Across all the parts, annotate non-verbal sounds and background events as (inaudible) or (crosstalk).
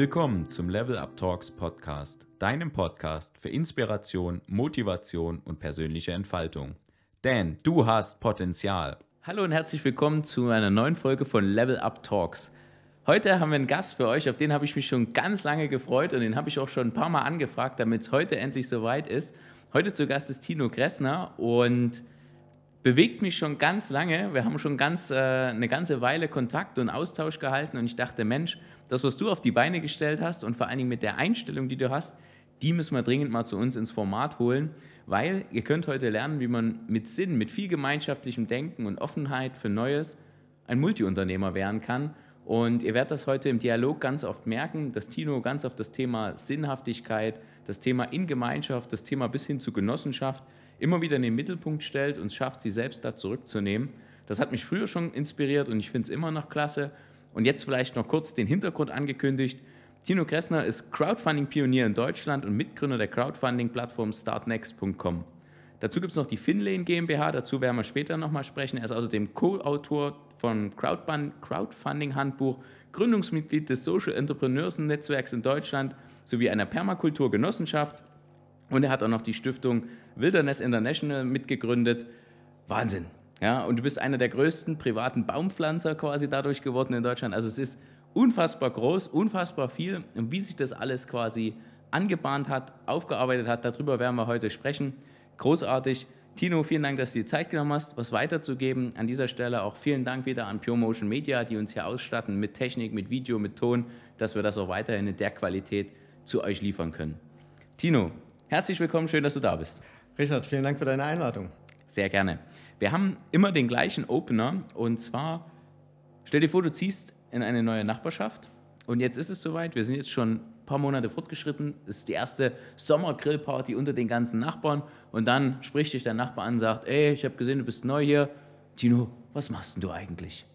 Willkommen zum Level Up Talks Podcast, deinem Podcast für Inspiration, Motivation und persönliche Entfaltung. Denn du hast Potenzial. Hallo und herzlich willkommen zu einer neuen Folge von Level Up Talks. Heute haben wir einen Gast für euch, auf den habe ich mich schon ganz lange gefreut und den habe ich auch schon ein paar Mal angefragt, damit es heute endlich soweit ist. Heute zu Gast ist Tino Kressner und bewegt mich schon ganz lange. Wir haben schon ganz, äh, eine ganze Weile Kontakt und Austausch gehalten und ich dachte, Mensch, das, was du auf die Beine gestellt hast und vor allen Dingen mit der Einstellung, die du hast, die müssen wir dringend mal zu uns ins Format holen, weil ihr könnt heute lernen, wie man mit Sinn, mit viel gemeinschaftlichem Denken und Offenheit für Neues ein Multiunternehmer werden kann. Und ihr werdet das heute im Dialog ganz oft merken, dass Tino ganz auf das Thema Sinnhaftigkeit, das Thema in Gemeinschaft, das Thema bis hin zu Genossenschaft immer wieder in den Mittelpunkt stellt und schafft, sie selbst da zurückzunehmen. Das hat mich früher schon inspiriert und ich finde es immer noch klasse. Und jetzt vielleicht noch kurz den Hintergrund angekündigt. Tino Kressner ist Crowdfunding-Pionier in Deutschland und Mitgründer der Crowdfunding-Plattform startnext.com. Dazu gibt es noch die Finlane GmbH, dazu werden wir später nochmal sprechen. Er ist außerdem Co-Autor von Crowdfunding-Handbuch, Gründungsmitglied des Social Entrepreneurs Netzwerks in Deutschland sowie einer Permakulturgenossenschaft. Und er hat auch noch die Stiftung Wilderness International mitgegründet. Wahnsinn. Ja, und du bist einer der größten privaten Baumpflanzer quasi dadurch geworden in Deutschland. Also es ist unfassbar groß, unfassbar viel. Und wie sich das alles quasi angebahnt hat, aufgearbeitet hat, darüber werden wir heute sprechen. Großartig. Tino, vielen Dank, dass du dir Zeit genommen hast, was weiterzugeben. An dieser Stelle auch vielen Dank wieder an Pure Motion Media, die uns hier ausstatten mit Technik, mit Video, mit Ton, dass wir das auch weiterhin in der Qualität zu euch liefern können. Tino, herzlich willkommen, schön, dass du da bist. Richard, vielen Dank für deine Einladung. Sehr gerne. Wir haben immer den gleichen Opener und zwar, stell dir vor, du ziehst in eine neue Nachbarschaft und jetzt ist es soweit. Wir sind jetzt schon ein paar Monate fortgeschritten. Es ist die erste Sommergrillparty unter den ganzen Nachbarn und dann spricht dich der Nachbar an und sagt: Ey, ich habe gesehen, du bist neu hier. Tino, was machst denn du eigentlich?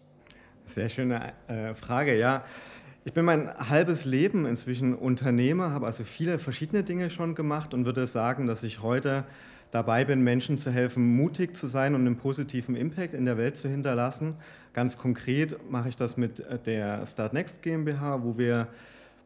Sehr schöne äh, Frage, ja. Ich bin mein halbes Leben inzwischen Unternehmer, habe also viele verschiedene Dinge schon gemacht und würde sagen, dass ich heute dabei bin, Menschen zu helfen, mutig zu sein und einen positiven Impact in der Welt zu hinterlassen. Ganz konkret mache ich das mit der Start Next GmbH, wo wir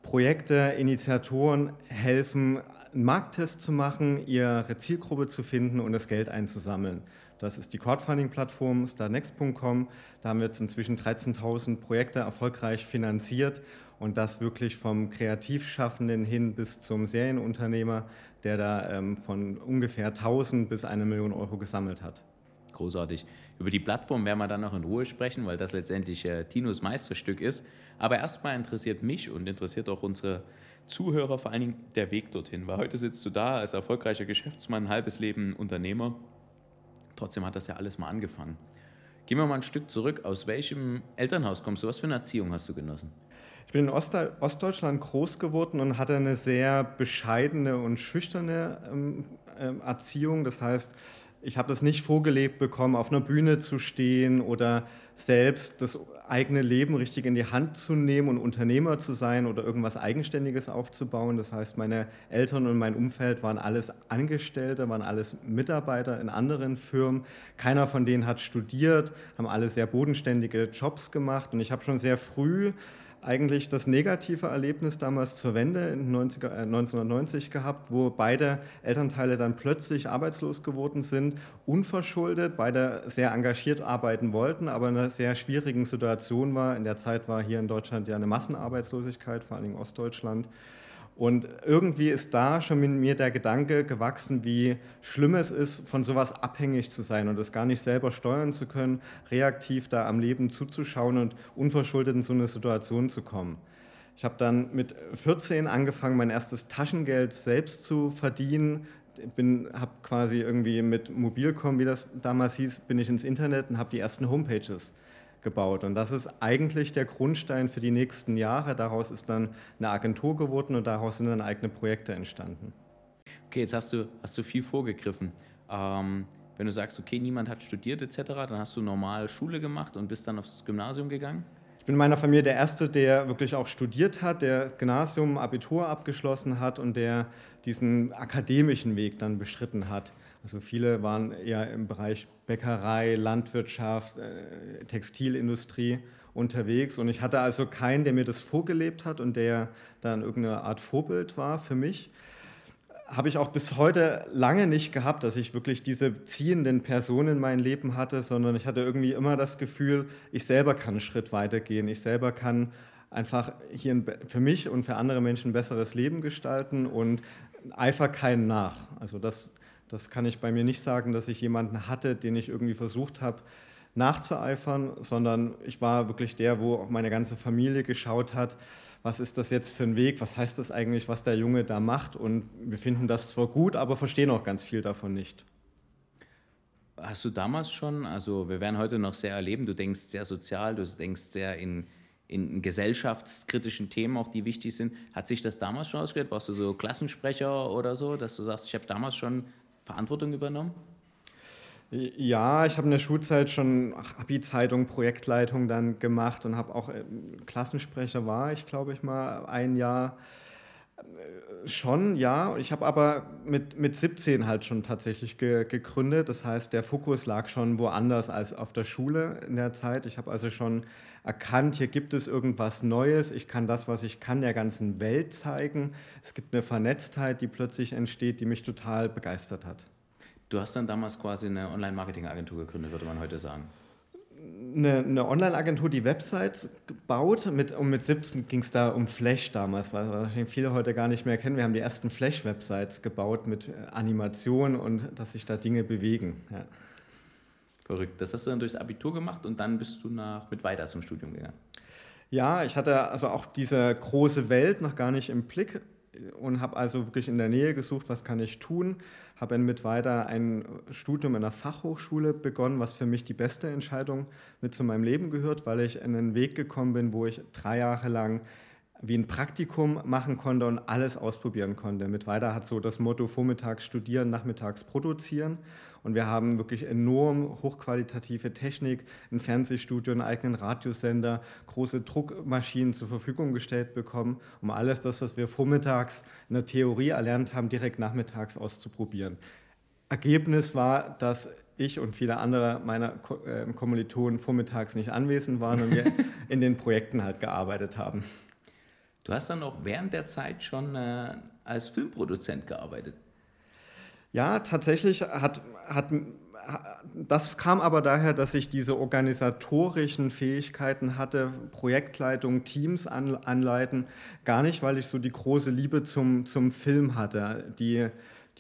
Projekte, Initiatoren helfen, einen Markttest zu machen, ihre Zielgruppe zu finden und das Geld einzusammeln. Das ist die Crowdfunding-Plattform startnext.com. Da haben wir jetzt inzwischen 13.000 Projekte erfolgreich finanziert und das wirklich vom Kreativschaffenden hin bis zum Serienunternehmer, der da ähm, von ungefähr 1000 bis eine Million Euro gesammelt hat. Großartig. Über die Plattform werden wir dann noch in Ruhe sprechen, weil das letztendlich äh, Tinos Meisterstück ist. Aber erstmal interessiert mich und interessiert auch unsere Zuhörer vor allen Dingen der Weg dorthin. Weil heute sitzt du da als erfolgreicher Geschäftsmann, halbes Leben Unternehmer. Trotzdem hat das ja alles mal angefangen. Gehen wir mal ein Stück zurück. Aus welchem Elternhaus kommst du? Was für eine Erziehung hast du genossen? Ich bin in Ost Ostdeutschland groß geworden und hatte eine sehr bescheidene und schüchterne ähm, ähm, Erziehung. Das heißt, ich habe das nicht vorgelebt bekommen, auf einer Bühne zu stehen oder selbst das eigene Leben richtig in die Hand zu nehmen und Unternehmer zu sein oder irgendwas Eigenständiges aufzubauen. Das heißt, meine Eltern und mein Umfeld waren alles Angestellte, waren alles Mitarbeiter in anderen Firmen. Keiner von denen hat studiert, haben alle sehr bodenständige Jobs gemacht und ich habe schon sehr früh eigentlich das negative Erlebnis damals zur Wende in 90, äh, 1990 gehabt, wo beide Elternteile dann plötzlich arbeitslos geworden sind, unverschuldet, beide sehr engagiert arbeiten wollten, aber in einer sehr schwierigen Situation war. In der Zeit war hier in Deutschland ja eine Massenarbeitslosigkeit, vor allem in Ostdeutschland. Und irgendwie ist da schon in mir der Gedanke gewachsen, wie schlimm es ist, von sowas abhängig zu sein und das gar nicht selber steuern zu können, reaktiv da am Leben zuzuschauen und unverschuldet in so eine Situation zu kommen. Ich habe dann mit 14 angefangen, mein erstes Taschengeld selbst zu verdienen. Habe quasi irgendwie mit Mobilcom, wie das damals hieß, bin ich ins Internet und habe die ersten Homepages gebaut. Und das ist eigentlich der Grundstein für die nächsten Jahre. Daraus ist dann eine Agentur geworden und daraus sind dann eigene Projekte entstanden. Okay, jetzt hast du, hast du viel vorgegriffen. Ähm, wenn du sagst, okay, niemand hat studiert etc., dann hast du normal Schule gemacht und bist dann aufs Gymnasium gegangen? Ich bin in meiner Familie der Erste, der wirklich auch studiert hat, der Gymnasium, Abitur abgeschlossen hat und der diesen akademischen Weg dann beschritten hat. Also viele waren eher im Bereich Bäckerei, Landwirtschaft, äh, Textilindustrie unterwegs und ich hatte also keinen, der mir das vorgelebt hat und der dann irgendeine Art Vorbild war für mich. Habe ich auch bis heute lange nicht gehabt, dass ich wirklich diese ziehenden Personen in mein Leben hatte, sondern ich hatte irgendwie immer das Gefühl, ich selber kann einen Schritt weitergehen, ich selber kann einfach hier für mich und für andere Menschen ein besseres Leben gestalten und eifer keinen nach. Also das, das kann ich bei mir nicht sagen, dass ich jemanden hatte, den ich irgendwie versucht habe nachzueifern, sondern ich war wirklich der, wo auch meine ganze Familie geschaut hat, was ist das jetzt für ein Weg, was heißt das eigentlich, was der Junge da macht und wir finden das zwar gut, aber verstehen auch ganz viel davon nicht. Hast du damals schon, also wir werden heute noch sehr erleben, du denkst sehr sozial, du denkst sehr in, in gesellschaftskritischen Themen auch, die wichtig sind. Hat sich das damals schon ausgewählt? Warst du so Klassensprecher oder so, dass du sagst, ich habe damals schon Verantwortung übernommen? Ja, ich habe in der Schulzeit schon Abi-Zeitung, Projektleitung dann gemacht und habe auch äh, Klassensprecher war ich, glaube ich mal, ein Jahr äh, schon, ja. Ich habe aber mit, mit 17 halt schon tatsächlich ge, gegründet. Das heißt, der Fokus lag schon woanders als auf der Schule in der Zeit. Ich habe also schon erkannt, hier gibt es irgendwas Neues. Ich kann das, was ich kann, der ganzen Welt zeigen. Es gibt eine Vernetztheit, die plötzlich entsteht, die mich total begeistert hat. Du hast dann damals quasi eine Online-Marketing-Agentur gegründet, würde man heute sagen. Eine, eine Online-Agentur, die Websites gebaut. Mit, und mit 17 ging es da um Flash damals, was wahrscheinlich viele heute gar nicht mehr kennen. Wir haben die ersten Flash-Websites gebaut mit Animation und dass sich da Dinge bewegen. Ja. Verrückt. Das hast du dann durchs Abitur gemacht und dann bist du nach, mit weiter zum Studium gegangen. Ja, ich hatte also auch diese große Welt noch gar nicht im Blick und habe also wirklich in der Nähe gesucht, was kann ich tun. Habe dann mit weiter ein Studium in einer Fachhochschule begonnen, was für mich die beste Entscheidung mit zu meinem Leben gehört, weil ich in einen Weg gekommen bin, wo ich drei Jahre lang wie ein Praktikum machen konnte und alles ausprobieren konnte. Mit weiter hat so das Motto vormittags studieren, nachmittags produzieren. Und wir haben wirklich enorm hochqualitative Technik, ein Fernsehstudio, einen eigenen Radiosender, große Druckmaschinen zur Verfügung gestellt bekommen, um alles das, was wir vormittags in der Theorie erlernt haben, direkt nachmittags auszuprobieren. Ergebnis war, dass ich und viele andere meiner äh, Kommilitonen vormittags nicht anwesend waren und wir (laughs) in den Projekten halt gearbeitet haben. Du hast dann auch während der Zeit schon äh, als Filmproduzent gearbeitet. Ja, tatsächlich hat, hat das kam aber daher, dass ich diese organisatorischen Fähigkeiten hatte, Projektleitung, Teams an, anleiten, gar nicht, weil ich so die große Liebe zum, zum Film hatte. Die,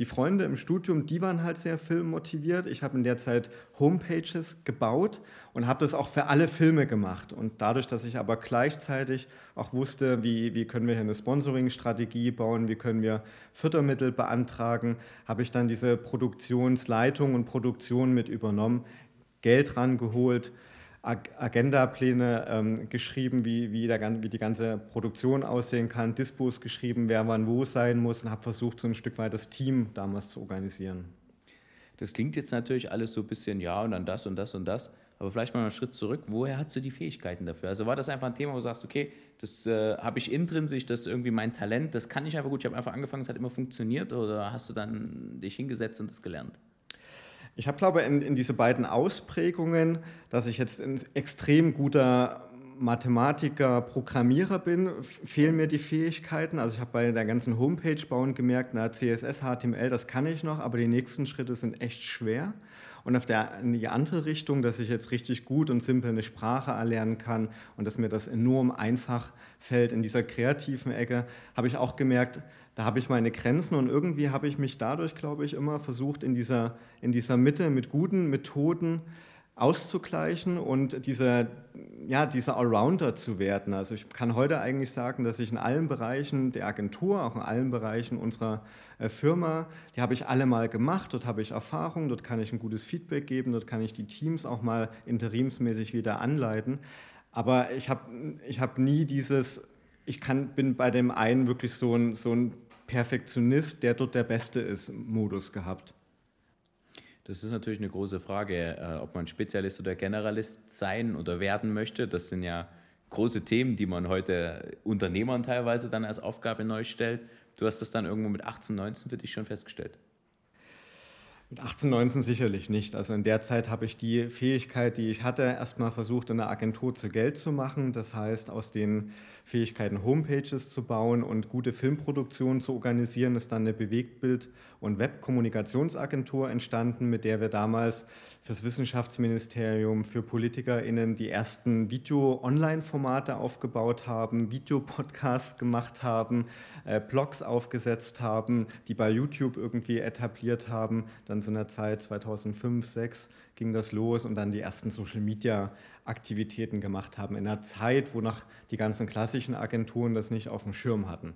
die Freunde im Studium, die waren halt sehr filmmotiviert. Ich habe in der Zeit Homepages gebaut und habe das auch für alle Filme gemacht. Und dadurch, dass ich aber gleichzeitig auch wusste, wie, wie können wir hier eine Sponsoring-Strategie bauen, wie können wir Fördermittel beantragen, habe ich dann diese Produktionsleitung und Produktion mit übernommen, Geld rangeholt, Agendapläne ähm, geschrieben, wie, wie, der, wie, die ganze Produktion aussehen kann, Dispos geschrieben, wer wann wo sein muss und habe versucht, so ein Stück weit das Team damals zu organisieren. Das klingt jetzt natürlich alles so ein bisschen, ja, und dann das und das und das. Aber vielleicht mal einen Schritt zurück. Woher hast du die Fähigkeiten dafür? Also war das einfach ein Thema, wo du sagst, okay, das äh, habe ich intrinsisch, das ist irgendwie mein Talent, das kann ich einfach gut. Ich habe einfach angefangen, es hat immer funktioniert. Oder hast du dann dich hingesetzt und das gelernt? Ich habe, glaube in, in diese beiden Ausprägungen, dass ich jetzt ein extrem guter Mathematiker, Programmierer bin, fehlen mir die Fähigkeiten. Also ich habe bei der ganzen Homepage bauen gemerkt, na, CSS, HTML, das kann ich noch, aber die nächsten Schritte sind echt schwer. Und auf der, in die andere Richtung, dass ich jetzt richtig gut und simpel eine Sprache erlernen kann und dass mir das enorm einfach fällt in dieser kreativen Ecke, habe ich auch gemerkt, da habe ich meine Grenzen und irgendwie habe ich mich dadurch, glaube ich, immer versucht, in dieser, in dieser Mitte mit guten Methoden auszugleichen und diese, ja, dieser Allrounder zu werden. Also ich kann heute eigentlich sagen, dass ich in allen Bereichen der Agentur, auch in allen Bereichen unserer äh, Firma, die habe ich alle mal gemacht, dort habe ich Erfahrung, dort kann ich ein gutes Feedback geben, dort kann ich die Teams auch mal interimsmäßig wieder anleiten. Aber ich habe ich hab nie dieses, ich kann, bin bei dem einen wirklich so ein, so ein Perfektionist, der dort der Beste ist, Modus gehabt? Das ist natürlich eine große Frage, äh, ob man Spezialist oder Generalist sein oder werden möchte. Das sind ja große Themen, die man heute Unternehmern teilweise dann als Aufgabe neu stellt. Du hast das dann irgendwo mit 18, 19 für dich schon festgestellt. Mit 18, 19 sicherlich nicht. Also in der Zeit habe ich die Fähigkeit, die ich hatte, erstmal versucht, in der Agentur zu Geld zu machen. Das heißt, aus den Fähigkeiten, Homepages zu bauen und gute Filmproduktionen zu organisieren, ist dann eine Bewegtbild- und Webkommunikationsagentur entstanden, mit der wir damals fürs Wissenschaftsministerium, für PolitikerInnen die ersten Video-Online-Formate aufgebaut haben, Videopodcasts gemacht haben, äh, Blogs aufgesetzt haben, die bei YouTube irgendwie etabliert haben. Dann so in der Zeit 2005, 2006 ging das los und dann die ersten Social-Media-Aktivitäten gemacht haben. In einer Zeit, wo noch die ganzen klassischen Agenturen das nicht auf dem Schirm hatten.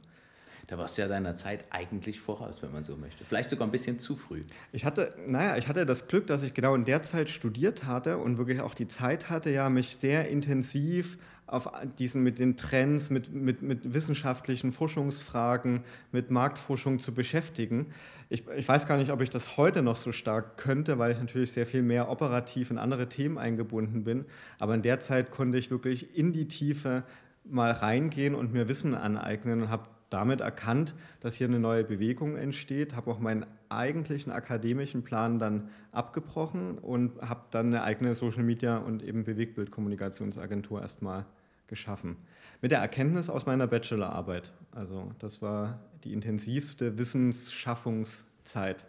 Da warst du ja deiner Zeit eigentlich voraus, wenn man so möchte. Vielleicht sogar ein bisschen zu früh. Ich hatte, naja, ich hatte das Glück, dass ich genau in der Zeit studiert hatte und wirklich auch die Zeit hatte, ja, mich sehr intensiv auf diesen mit den Trends, mit, mit, mit wissenschaftlichen Forschungsfragen, mit Marktforschung zu beschäftigen. Ich, ich weiß gar nicht, ob ich das heute noch so stark könnte, weil ich natürlich sehr viel mehr operativ in andere Themen eingebunden bin. Aber in der Zeit konnte ich wirklich in die Tiefe mal reingehen und mir Wissen aneignen und habe damit erkannt, dass hier eine neue Bewegung entsteht, habe auch meinen eigentlichen akademischen Plan dann abgebrochen und habe dann eine eigene Social Media und eben Bewegtbildkommunikationsagentur erstmal geschaffen. Mit der Erkenntnis aus meiner Bachelorarbeit. Also das war die intensivste Wissensschaffungszeit.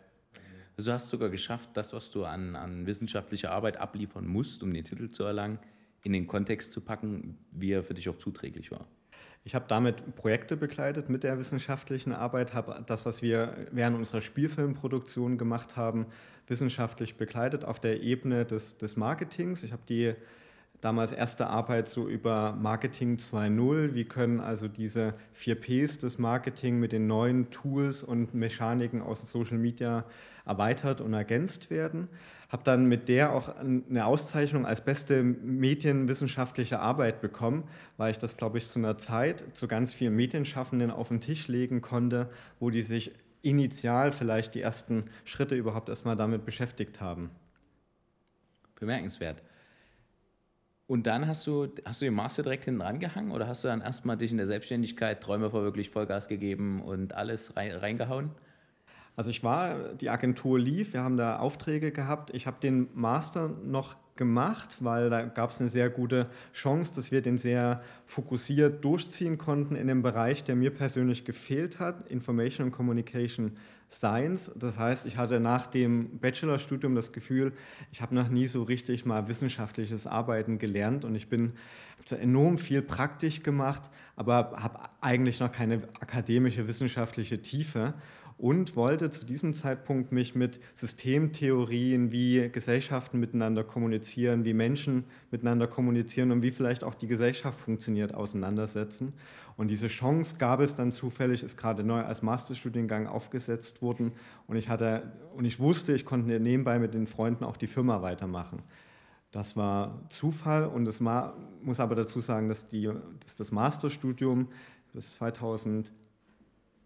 Also du hast sogar geschafft, das, was du an, an wissenschaftlicher Arbeit abliefern musst, um den Titel zu erlangen, in den Kontext zu packen, wie er für dich auch zuträglich war. Ich habe damit Projekte begleitet mit der wissenschaftlichen Arbeit, habe das, was wir während unserer Spielfilmproduktion gemacht haben, wissenschaftlich begleitet auf der Ebene des, des Marketings. Ich habe die damals erste Arbeit so über Marketing 2.0. Wie können also diese vier Ps des Marketing mit den neuen Tools und Mechaniken aus Social Media erweitert und ergänzt werden? Habe dann mit der auch eine Auszeichnung als beste medienwissenschaftliche Arbeit bekommen, weil ich das, glaube ich, zu einer Zeit zu ganz vielen Medienschaffenden auf den Tisch legen konnte, wo die sich initial vielleicht die ersten Schritte überhaupt erstmal damit beschäftigt haben. Bemerkenswert. Und dann hast du, hast du den Master direkt hinten rangehangen oder hast du dann erstmal dich in der Selbstständigkeit Träume vor wirklich Vollgas gegeben und alles reingehauen? Also ich war, die Agentur lief, wir haben da Aufträge gehabt. Ich habe den Master noch gemacht, weil da gab es eine sehr gute Chance, dass wir den sehr fokussiert durchziehen konnten in dem Bereich, der mir persönlich gefehlt hat, Information and Communication Science. Das heißt, ich hatte nach dem Bachelorstudium das Gefühl, ich habe noch nie so richtig mal wissenschaftliches Arbeiten gelernt und ich bin habe enorm viel praktisch gemacht, aber habe eigentlich noch keine akademische wissenschaftliche Tiefe und wollte zu diesem Zeitpunkt mich mit Systemtheorien, wie Gesellschaften miteinander kommunizieren, wie Menschen miteinander kommunizieren und wie vielleicht auch die Gesellschaft funktioniert, auseinandersetzen. Und diese Chance gab es dann zufällig, ist gerade neu als Masterstudiengang aufgesetzt worden und ich hatte und ich wusste, ich konnte nebenbei mit den Freunden auch die Firma weitermachen. Das war Zufall und es muss aber dazu sagen, dass, die, dass das Masterstudium bis 2000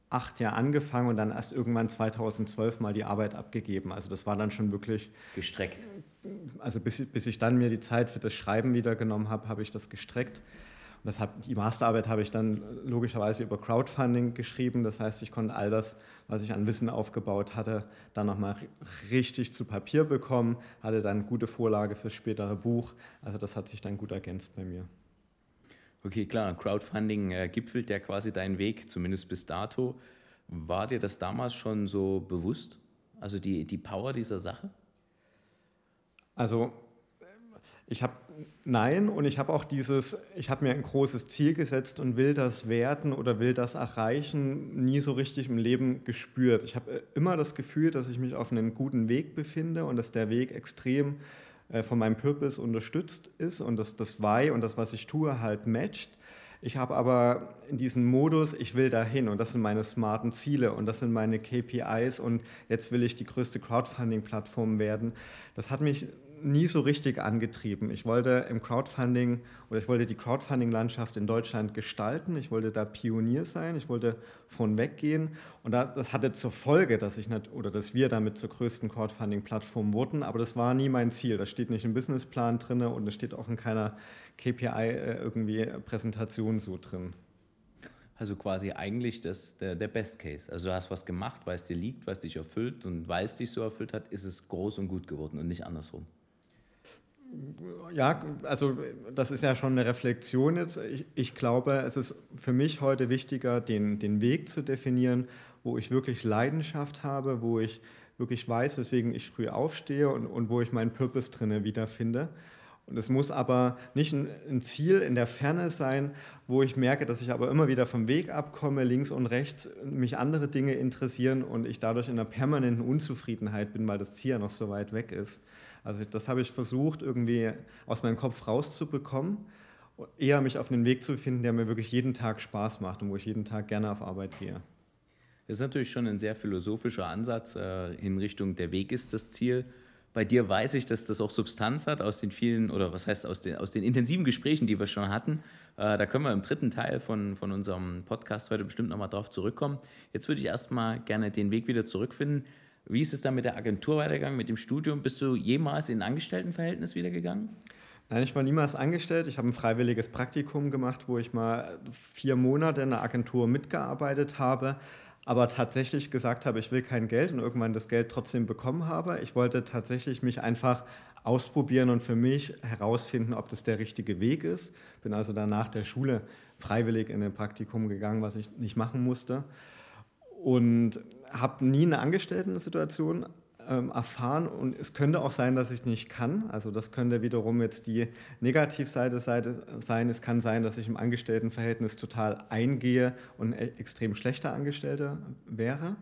acht Jahren angefangen und dann erst irgendwann 2012 mal die Arbeit abgegeben. Also das war dann schon wirklich gestreckt. Also bis, bis ich dann mir die Zeit für das Schreiben wieder genommen habe, habe ich das gestreckt. Und das hab, die Masterarbeit habe ich dann logischerweise über Crowdfunding geschrieben. Das heißt, ich konnte all das, was ich an Wissen aufgebaut hatte, dann nochmal richtig zu Papier bekommen, hatte dann gute Vorlage fürs spätere Buch. Also das hat sich dann gut ergänzt bei mir. Okay, klar, Crowdfunding äh, gipfelt ja quasi deinen Weg, zumindest bis dato. War dir das damals schon so bewusst? Also die, die Power dieser Sache? Also ich habe nein und ich habe auch dieses, ich habe mir ein großes Ziel gesetzt und will das werden oder will das erreichen, nie so richtig im Leben gespürt. Ich habe immer das Gefühl, dass ich mich auf einem guten Weg befinde und dass der Weg extrem äh, von meinem Purpose unterstützt ist und dass das Why und das, was ich tue, halt matcht. Ich habe aber in diesem Modus, ich will dahin und das sind meine smarten Ziele und das sind meine KPIs und jetzt will ich die größte Crowdfunding-Plattform werden. Das hat mich nie so richtig angetrieben. Ich wollte im Crowdfunding oder ich wollte die Crowdfunding-Landschaft in Deutschland gestalten. Ich wollte da Pionier sein. Ich wollte von weggehen. Und das hatte zur Folge, dass ich nicht, oder dass wir damit zur größten Crowdfunding-Plattform wurden. Aber das war nie mein Ziel. Das steht nicht im Businessplan drin und es steht auch in keiner KPI äh, irgendwie Präsentation so drin. Also quasi eigentlich das, der, der Best Case. Also du hast was gemacht, weil es dir liegt, was dich erfüllt und weil es dich so erfüllt hat, ist es groß und gut geworden und nicht andersrum. Ja, also das ist ja schon eine Reflexion jetzt. Ich, ich, glaube, es ist für mich heute wichtiger, den, den Weg zu definieren, wo ich wirklich Leidenschaft habe, wo ich wirklich weiß, weswegen ich früh aufstehe und, und wo ich meinen Purpose drinne wiederfinde. Und es muss aber nicht ein Ziel in der Ferne sein, wo ich merke, dass ich aber immer wieder vom Weg abkomme, links und rechts mich andere Dinge interessieren und ich dadurch in einer permanenten Unzufriedenheit bin, weil das Ziel ja noch so weit weg ist. Also das habe ich versucht, irgendwie aus meinem Kopf rauszubekommen, eher mich auf einen Weg zu finden, der mir wirklich jeden Tag Spaß macht und wo ich jeden Tag gerne auf Arbeit gehe. Das ist natürlich schon ein sehr philosophischer Ansatz äh, in Richtung, der Weg ist das Ziel. Bei dir weiß ich, dass das auch Substanz hat aus den vielen, oder was heißt aus den, aus den intensiven Gesprächen, die wir schon hatten. Äh, da können wir im dritten Teil von, von unserem Podcast heute bestimmt nochmal drauf zurückkommen. Jetzt würde ich erstmal gerne den Weg wieder zurückfinden. Wie ist es dann mit der Agentur weitergegangen, mit dem Studium? Bist du jemals in ein Angestelltenverhältnis wiedergegangen? Nein, ich war niemals angestellt. Ich habe ein freiwilliges Praktikum gemacht, wo ich mal vier Monate in einer Agentur mitgearbeitet habe aber tatsächlich gesagt habe, ich will kein Geld und irgendwann das Geld trotzdem bekommen habe. Ich wollte tatsächlich mich einfach ausprobieren und für mich herausfinden, ob das der richtige Weg ist. Bin also dann nach der Schule freiwillig in ein Praktikum gegangen, was ich nicht machen musste. Und habe nie eine Angestellten-Situation ähm, erfahren und es könnte auch sein, dass ich nicht kann. Also das könnte wiederum jetzt die Negativseite sein. Es kann sein, dass ich im Angestelltenverhältnis total eingehe und ein extrem schlechter Angestellter wäre.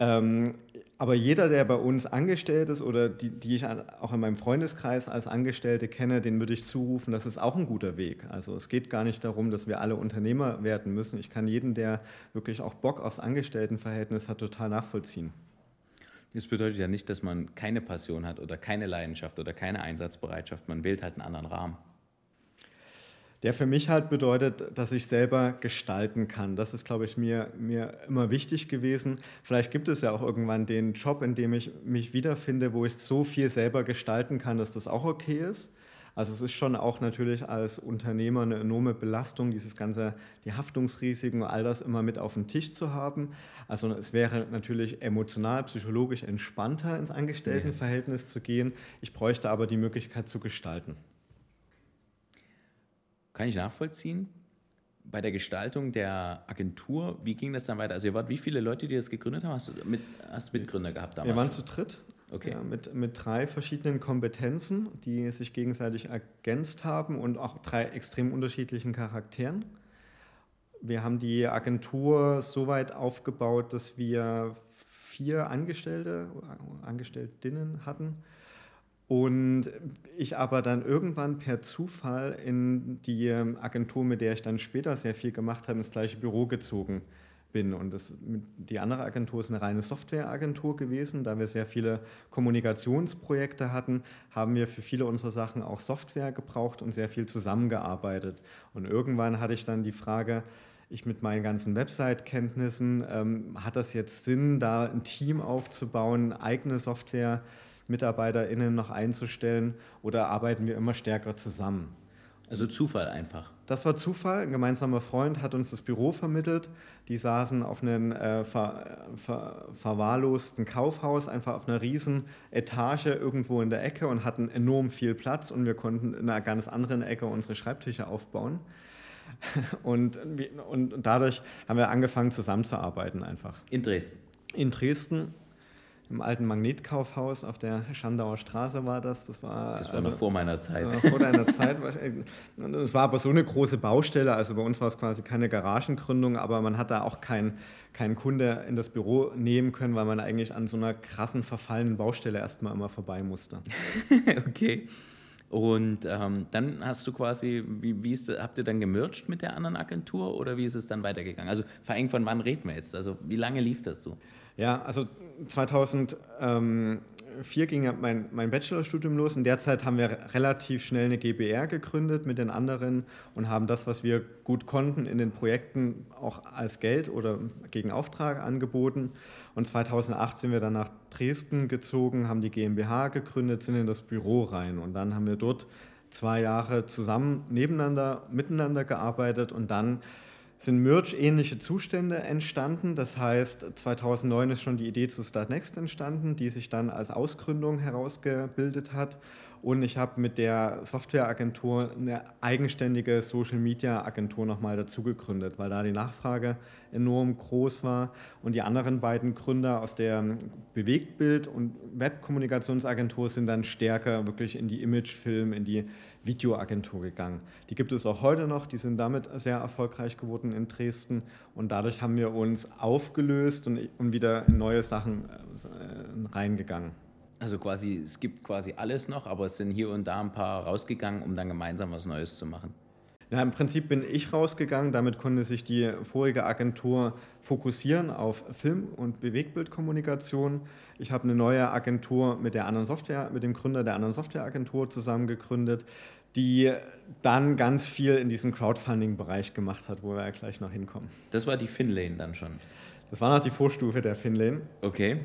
Ähm, aber jeder, der bei uns angestellt ist oder die, die ich auch in meinem Freundeskreis als Angestellte kenne, den würde ich zurufen, das ist auch ein guter Weg. Also es geht gar nicht darum, dass wir alle Unternehmer werden müssen. Ich kann jeden, der wirklich auch Bock aufs Angestelltenverhältnis hat, total nachvollziehen. Das bedeutet ja nicht, dass man keine Passion hat oder keine Leidenschaft oder keine Einsatzbereitschaft. Man wählt halt einen anderen Rahmen. Der für mich halt bedeutet, dass ich selber gestalten kann. Das ist, glaube ich, mir, mir immer wichtig gewesen. Vielleicht gibt es ja auch irgendwann den Job, in dem ich mich wiederfinde, wo ich so viel selber gestalten kann, dass das auch okay ist. Also es ist schon auch natürlich als Unternehmer eine enorme Belastung, dieses ganze, die Haftungsrisiken, all das immer mit auf den Tisch zu haben. Also es wäre natürlich emotional, psychologisch entspannter ins Angestelltenverhältnis zu gehen. Ich bräuchte aber die Möglichkeit zu gestalten. Kann ich nachvollziehen. Bei der Gestaltung der Agentur, wie ging das dann weiter? Also ihr wart wie viele Leute, die das gegründet haben? Hast du mit, hast Mitgründer gehabt damals? Wir waren zu dritt. Okay. Ja, mit, mit drei verschiedenen Kompetenzen, die sich gegenseitig ergänzt haben und auch drei extrem unterschiedlichen Charakteren. Wir haben die Agentur so weit aufgebaut, dass wir vier Angestellte, Angestelltinnen hatten. Und ich aber dann irgendwann per Zufall in die Agentur, mit der ich dann später sehr viel gemacht habe, ins gleiche Büro gezogen bin. Und das, die andere Agentur ist eine reine Softwareagentur gewesen. Da wir sehr viele Kommunikationsprojekte hatten, haben wir für viele unserer Sachen auch Software gebraucht und sehr viel zusammengearbeitet. Und irgendwann hatte ich dann die Frage, ich mit meinen ganzen Website-Kenntnissen, ähm, hat das jetzt Sinn, da ein Team aufzubauen, eigene Software MitarbeiterInnen noch einzustellen oder arbeiten wir immer stärker zusammen? Also Zufall einfach. Das war Zufall. Ein gemeinsamer Freund hat uns das Büro vermittelt. Die saßen auf einem äh, ver, ver, verwahrlosten Kaufhaus, einfach auf einer riesen Etage irgendwo in der Ecke und hatten enorm viel Platz und wir konnten in einer ganz anderen Ecke unsere Schreibtische aufbauen. (laughs) Und, und dadurch haben wir angefangen zusammenzuarbeiten einfach. In Dresden? In Dresden im alten Magnetkaufhaus auf der Schandauer Straße war das. Das war, das war also, noch vor meiner Zeit. vor deiner Zeit. (laughs) Es war aber so eine große Baustelle. Also bei uns war es quasi keine Garagengründung, aber man hat da auch keinen kein Kunde in das Büro nehmen können, weil man eigentlich an so einer krassen, verfallenen Baustelle erstmal immer vorbei musste. (laughs) okay. Und ähm, dann hast du quasi, wie, wie ist, habt ihr dann gemercht mit der anderen Agentur oder wie ist es dann weitergegangen? Also vor allem von wann reden wir jetzt? Also wie lange lief das so? Ja, also 2004 ging mein, mein Bachelorstudium los. In der Zeit haben wir relativ schnell eine GBR gegründet mit den anderen und haben das, was wir gut konnten, in den Projekten auch als Geld oder gegen Auftrag angeboten. Und 2008 sind wir dann nach Dresden gezogen, haben die GmbH gegründet, sind in das Büro rein. Und dann haben wir dort zwei Jahre zusammen nebeneinander, miteinander gearbeitet und dann sind Merge-ähnliche Zustände entstanden. Das heißt, 2009 ist schon die Idee zu Startnext entstanden, die sich dann als Ausgründung herausgebildet hat. Und ich habe mit der Softwareagentur eine eigenständige Social-Media-Agentur nochmal dazu gegründet, weil da die Nachfrage enorm groß war. Und die anderen beiden Gründer aus der Bewegtbild- und Webkommunikationsagentur sind dann stärker wirklich in die Imagefilm, in die Videoagentur gegangen. Die gibt es auch heute noch, die sind damit sehr erfolgreich geworden in Dresden. Und dadurch haben wir uns aufgelöst und, und wieder in neue Sachen äh, reingegangen. Also quasi, es gibt quasi alles noch, aber es sind hier und da ein paar rausgegangen, um dann gemeinsam was Neues zu machen. Ja, im Prinzip bin ich rausgegangen. Damit konnte sich die vorige Agentur fokussieren auf Film- und Bewegtbildkommunikation. Ich habe eine neue Agentur mit der anderen Software, mit dem Gründer der anderen Softwareagentur zusammen gegründet, die dann ganz viel in diesem Crowdfunding-Bereich gemacht hat, wo wir ja gleich noch hinkommen. Das war die Finlane dann schon. Das war noch die Vorstufe der Finlane. Okay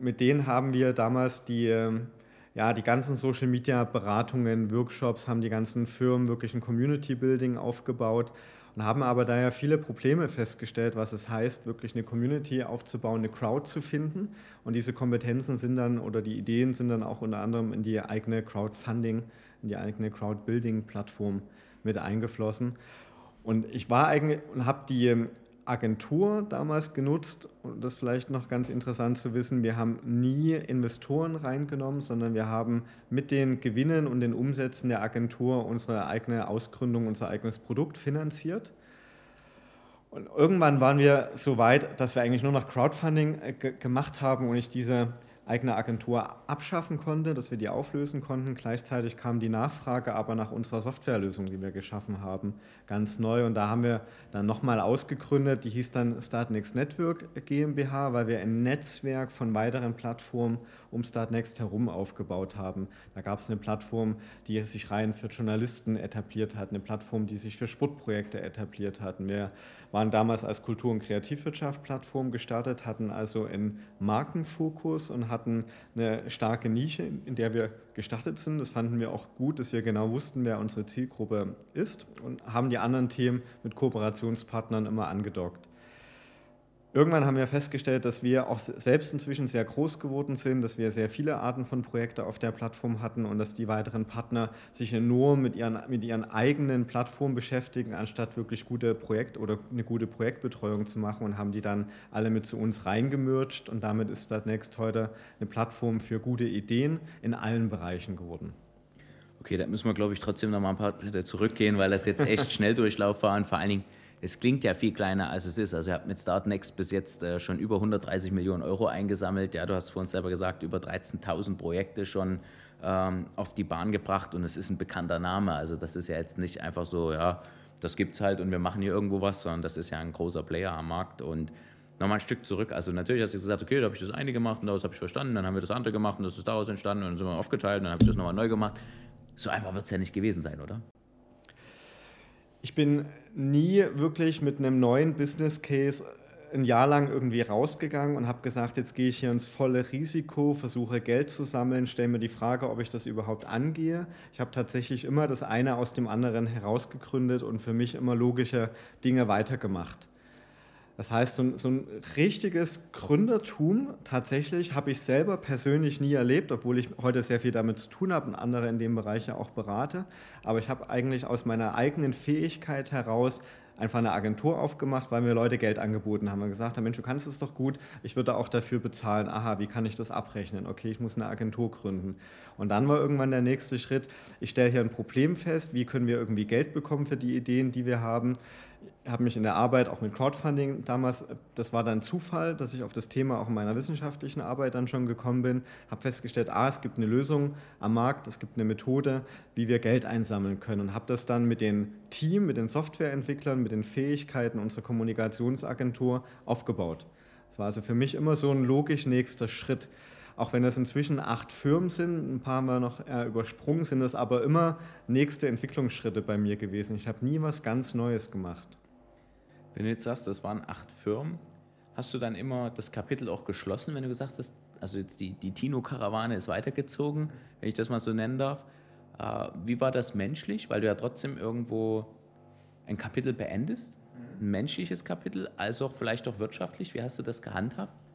mit denen haben wir damals die, ähm, ja, die ganzen Social Media Beratungen, Workshops, haben die ganzen Firmen wirklich ein Community Building aufgebaut und haben aber daher viele Probleme festgestellt, was es heißt, wirklich eine Community aufzubauen, eine Crowd zu finden. Und diese Kompetenzen sind dann oder die Ideen sind dann auch unter anderem in die eigene Crowdfunding, in die eigene Crowdbuilding-Plattform mit eingeflossen. Und ich war eigentlich und habe die ähm, Agentur damals genutzt und das vielleicht noch ganz interessant zu wissen, wir haben nie Investoren reingenommen, sondern wir haben mit den Gewinnen und den Umsätzen der Agentur unsere eigene Ausgründung, unser eigenes Produkt finanziert. Und irgendwann waren wir so weit, dass wir eigentlich nur noch Crowdfunding äh, gemacht haben und ich diese eigene Agentur abschaffen konnte, dass wir die auflösen konnten. Gleichzeitig kam die Nachfrage aber nach unserer Softwarelösung, die wir geschaffen haben, ganz neu. Und da haben wir dann nochmal ausgegründet, die hieß dann Startnext Network GmbH, weil wir ein Netzwerk von weiteren Plattformen um Startnext herum aufgebaut haben. Da gab es eine Plattform, die sich rein für Journalisten etabliert hat, eine Plattform, die sich für Sportprojekte etabliert hat. Wir waren damals als Kultur- und Kreativwirtschaft-Plattform gestartet, hatten also einen Markenfokus und hatten eine starke Nische, in der wir gestartet sind. Das fanden wir auch gut, dass wir genau wussten, wer unsere Zielgruppe ist und haben die anderen Themen mit Kooperationspartnern immer angedockt. Irgendwann haben wir festgestellt, dass wir auch selbst inzwischen sehr groß geworden sind, dass wir sehr viele Arten von Projekten auf der Plattform hatten und dass die weiteren Partner sich nur mit ihren, mit ihren eigenen Plattformen beschäftigen, anstatt wirklich gute Projekt- oder eine gute Projektbetreuung zu machen und haben die dann alle mit zu uns reingemercht und damit ist Startnext heute eine Plattform für gute Ideen in allen Bereichen geworden. Okay, da müssen wir, glaube ich, trotzdem noch mal ein paar Schritte zurückgehen, weil das jetzt echt (laughs) Schnelldurchlauf war und vor allen Dingen es klingt ja viel kleiner, als es ist. Also ihr habt mit Startnext bis jetzt äh, schon über 130 Millionen Euro eingesammelt. Ja, du hast vorhin selber gesagt, über 13.000 Projekte schon ähm, auf die Bahn gebracht und es ist ein bekannter Name. Also das ist ja jetzt nicht einfach so, ja, das gibt's halt und wir machen hier irgendwo was, sondern das ist ja ein großer Player am Markt und nochmal ein Stück zurück. Also natürlich hast du gesagt, okay, da habe ich das eine gemacht und daraus habe ich verstanden, dann haben wir das andere gemacht und das ist daraus entstanden und dann sind wir aufgeteilt und dann habe ich das nochmal neu gemacht. So einfach wird es ja nicht gewesen sein, oder? Ich bin nie wirklich mit einem neuen Business Case ein Jahr lang irgendwie rausgegangen und habe gesagt, jetzt gehe ich hier ins volle Risiko, versuche Geld zu sammeln, stelle mir die Frage, ob ich das überhaupt angehe. Ich habe tatsächlich immer das eine aus dem anderen herausgegründet und für mich immer logische Dinge weitergemacht. Das heißt, so ein, so ein, richtiges Gründertum tatsächlich habe ich selber persönlich nie erlebt, obwohl ich heute sehr viel damit zu tun habe und andere in dem Bereich ja auch berate. Aber ich habe eigentlich aus meiner eigenen Fähigkeit heraus einfach eine Agentur aufgemacht, weil mir Leute Geld angeboten haben und gesagt haben, Mensch, du kannst es doch gut, ich würde auch dafür bezahlen. Aha, wie kann ich das abrechnen? Okay, ich muss eine Agentur gründen. Und dann war irgendwann der nächste Schritt, ich stelle hier ein Problem fest, wie können wir irgendwie Geld bekommen für die Ideen, die wir haben habe mich in der Arbeit auch mit Crowdfunding damals, das war dann Zufall, dass ich auf das Thema auch in meiner wissenschaftlichen Arbeit dann schon gekommen bin, habe festgestellt, ah, es gibt eine Lösung am Markt, es gibt eine Methode, wie wir Geld einsammeln können und habe das dann mit dem Team, mit den Softwareentwicklern, mit den Fähigkeiten unserer Kommunikationsagentur aufgebaut. Das war also für mich immer so ein logisch nächster Schritt. Auch wenn es inzwischen acht Firmen sind, ein paar haben wir noch äh, übersprungen, sind das aber immer nächste Entwicklungsschritte bei mir gewesen. Ich habe nie was ganz Neues gemacht. Wenn du jetzt sagst, das waren acht Firmen, hast du dann immer das Kapitel auch geschlossen, wenn du gesagt hast, also jetzt die, die Tino-Karawane ist weitergezogen, wenn ich das mal so nennen darf. Äh, wie war das menschlich? Weil du ja trotzdem irgendwo ein Kapitel beendest, ein menschliches Kapitel, als auch vielleicht auch wirtschaftlich. Wie hast du das gehandhabt?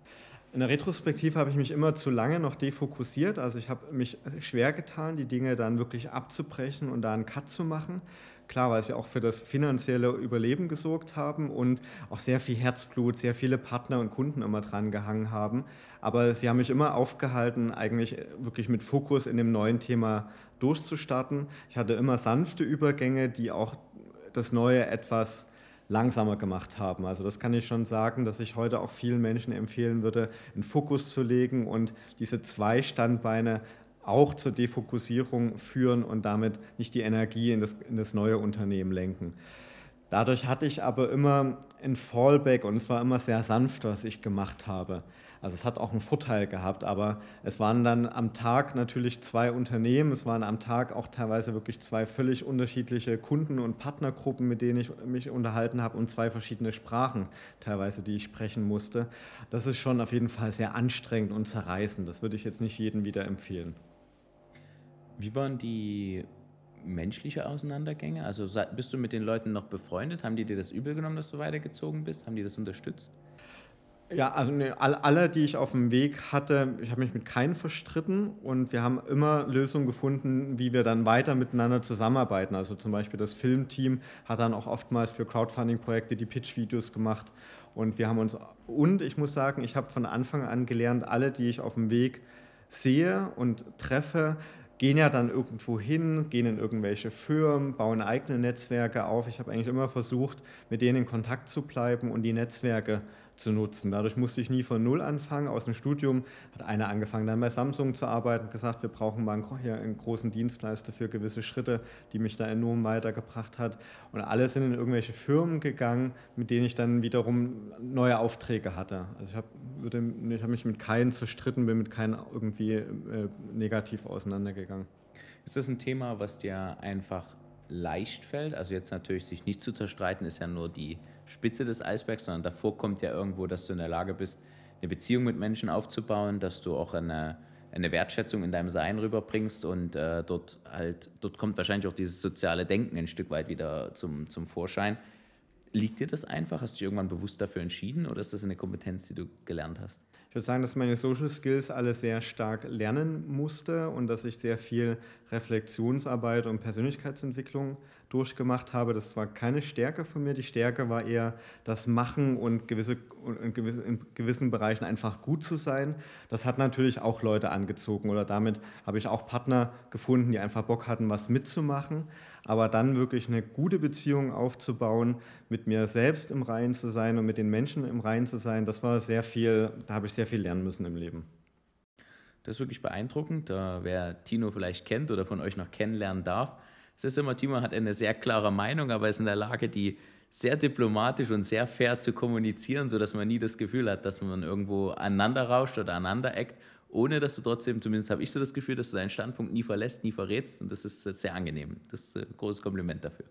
In der Retrospektive habe ich mich immer zu lange noch defokussiert. Also ich habe mich schwer getan, die Dinge dann wirklich abzubrechen und da einen Cut zu machen. Klar, weil sie auch für das finanzielle Überleben gesorgt haben und auch sehr viel Herzblut, sehr viele Partner und Kunden immer dran gehangen haben. Aber sie haben mich immer aufgehalten, eigentlich wirklich mit Fokus in dem neuen Thema durchzustarten. Ich hatte immer sanfte Übergänge, die auch das Neue etwas langsamer gemacht haben. Also das kann ich schon sagen, dass ich heute auch vielen Menschen empfehlen würde, einen Fokus zu legen und diese zwei Standbeine auch zur Defokussierung führen und damit nicht die Energie in das, in das neue Unternehmen lenken. Dadurch hatte ich aber immer ein Fallback und es war immer sehr sanft, was ich gemacht habe. Also es hat auch einen Vorteil gehabt, aber es waren dann am Tag natürlich zwei Unternehmen, es waren am Tag auch teilweise wirklich zwei völlig unterschiedliche Kunden- und Partnergruppen, mit denen ich mich unterhalten habe und zwei verschiedene Sprachen teilweise, die ich sprechen musste. Das ist schon auf jeden Fall sehr anstrengend und zerreißend. Das würde ich jetzt nicht jedem wieder empfehlen. Wie waren die menschliche Auseinandergänge? Also bist du mit den Leuten noch befreundet? Haben die dir das übel genommen, dass du weitergezogen bist? Haben die das unterstützt? Ja, also ne, alle, die ich auf dem Weg hatte, ich habe mich mit keinem verstritten und wir haben immer Lösungen gefunden, wie wir dann weiter miteinander zusammenarbeiten. Also zum Beispiel das Filmteam hat dann auch oftmals für Crowdfunding-Projekte die Pitch-Videos gemacht und wir haben uns, und ich muss sagen, ich habe von Anfang an gelernt, alle, die ich auf dem Weg sehe und treffe, gehen ja dann irgendwo hin, gehen in irgendwelche Firmen, bauen eigene Netzwerke auf. Ich habe eigentlich immer versucht, mit denen in Kontakt zu bleiben und die Netzwerke zu nutzen. Dadurch musste ich nie von Null anfangen. Aus dem Studium hat einer angefangen, dann bei Samsung zu arbeiten, gesagt, wir brauchen mal einen großen Dienstleister für gewisse Schritte, die mich da enorm weitergebracht hat. Und alle sind in irgendwelche Firmen gegangen, mit denen ich dann wiederum neue Aufträge hatte. Also ich habe hab mich mit keinen zerstritten, bin mit keinen irgendwie äh, negativ auseinandergegangen. Ist das ein Thema, was dir einfach leicht fällt? Also jetzt natürlich sich nicht zu zerstreiten, ist ja nur die Spitze des Eisbergs, sondern davor kommt ja irgendwo, dass du in der Lage bist, eine Beziehung mit Menschen aufzubauen, dass du auch eine, eine Wertschätzung in deinem Sein rüberbringst und äh, dort halt, dort kommt wahrscheinlich auch dieses soziale Denken ein Stück weit wieder zum, zum Vorschein. Liegt dir das einfach? Hast du dich irgendwann bewusst dafür entschieden oder ist das eine Kompetenz, die du gelernt hast? Ich würde sagen, dass meine Social Skills alle sehr stark lernen musste und dass ich sehr viel Reflexionsarbeit und Persönlichkeitsentwicklung durchgemacht habe. Das war keine Stärke von mir. Die Stärke war eher das Machen und gewisse, in, gewissen, in gewissen Bereichen einfach gut zu sein. Das hat natürlich auch Leute angezogen oder damit habe ich auch Partner gefunden, die einfach Bock hatten, was mitzumachen. Aber dann wirklich eine gute Beziehung aufzubauen, mit mir selbst im Reinen zu sein und mit den Menschen im Reinen zu sein, das war sehr viel, da habe ich sehr viel lernen müssen im Leben. Das ist wirklich beeindruckend. Wer Tino vielleicht kennt oder von euch noch kennenlernen darf, es ist hat eine sehr klare Meinung, aber ist in der Lage, die sehr diplomatisch und sehr fair zu kommunizieren, sodass man nie das Gefühl hat, dass man irgendwo aneinander rauscht oder aneinander eckt, ohne dass du trotzdem, zumindest habe ich so das Gefühl, dass du deinen Standpunkt nie verlässt, nie verrätst und das ist sehr angenehm. Das ist ein großes Kompliment dafür.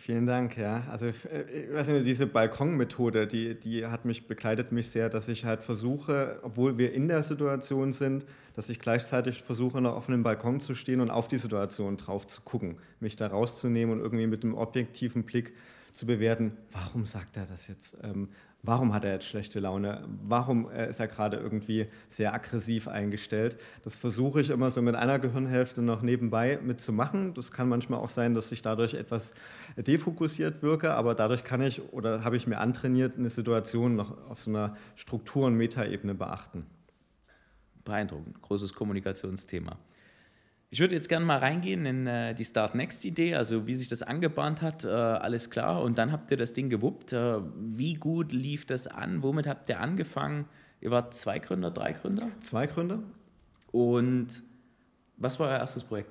Vielen Dank, ja. Also äh, ich weiß nicht, diese Balkonmethode, die, die hat mich, begleitet mich sehr, dass ich halt versuche, obwohl wir in der Situation sind, dass ich gleichzeitig versuche, noch auf einem Balkon zu stehen und auf die Situation drauf zu gucken, mich da rauszunehmen und irgendwie mit einem objektiven Blick zu bewerten, warum sagt er das jetzt? Ähm, warum hat er jetzt schlechte Laune, warum äh, ist er gerade irgendwie sehr aggressiv eingestellt. Das versuche ich immer so mit einer Gehirnhälfte noch nebenbei mitzumachen. Das kann manchmal auch sein, dass ich dadurch etwas defokussiert wirke, aber dadurch kann ich oder habe ich mir antrainiert, eine Situation noch auf so einer Struktur- und Metaebene beachten. Beeindruckend, großes Kommunikationsthema. Ich würde jetzt gerne mal reingehen in äh, die Start Next Idee, also wie sich das angebahnt hat, äh, alles klar. Und dann habt ihr das Ding gewuppt. Äh, wie gut lief das an? Womit habt ihr angefangen? Ihr wart zwei Gründer, drei Gründer? Zwei Gründer. Und was war euer erstes Projekt?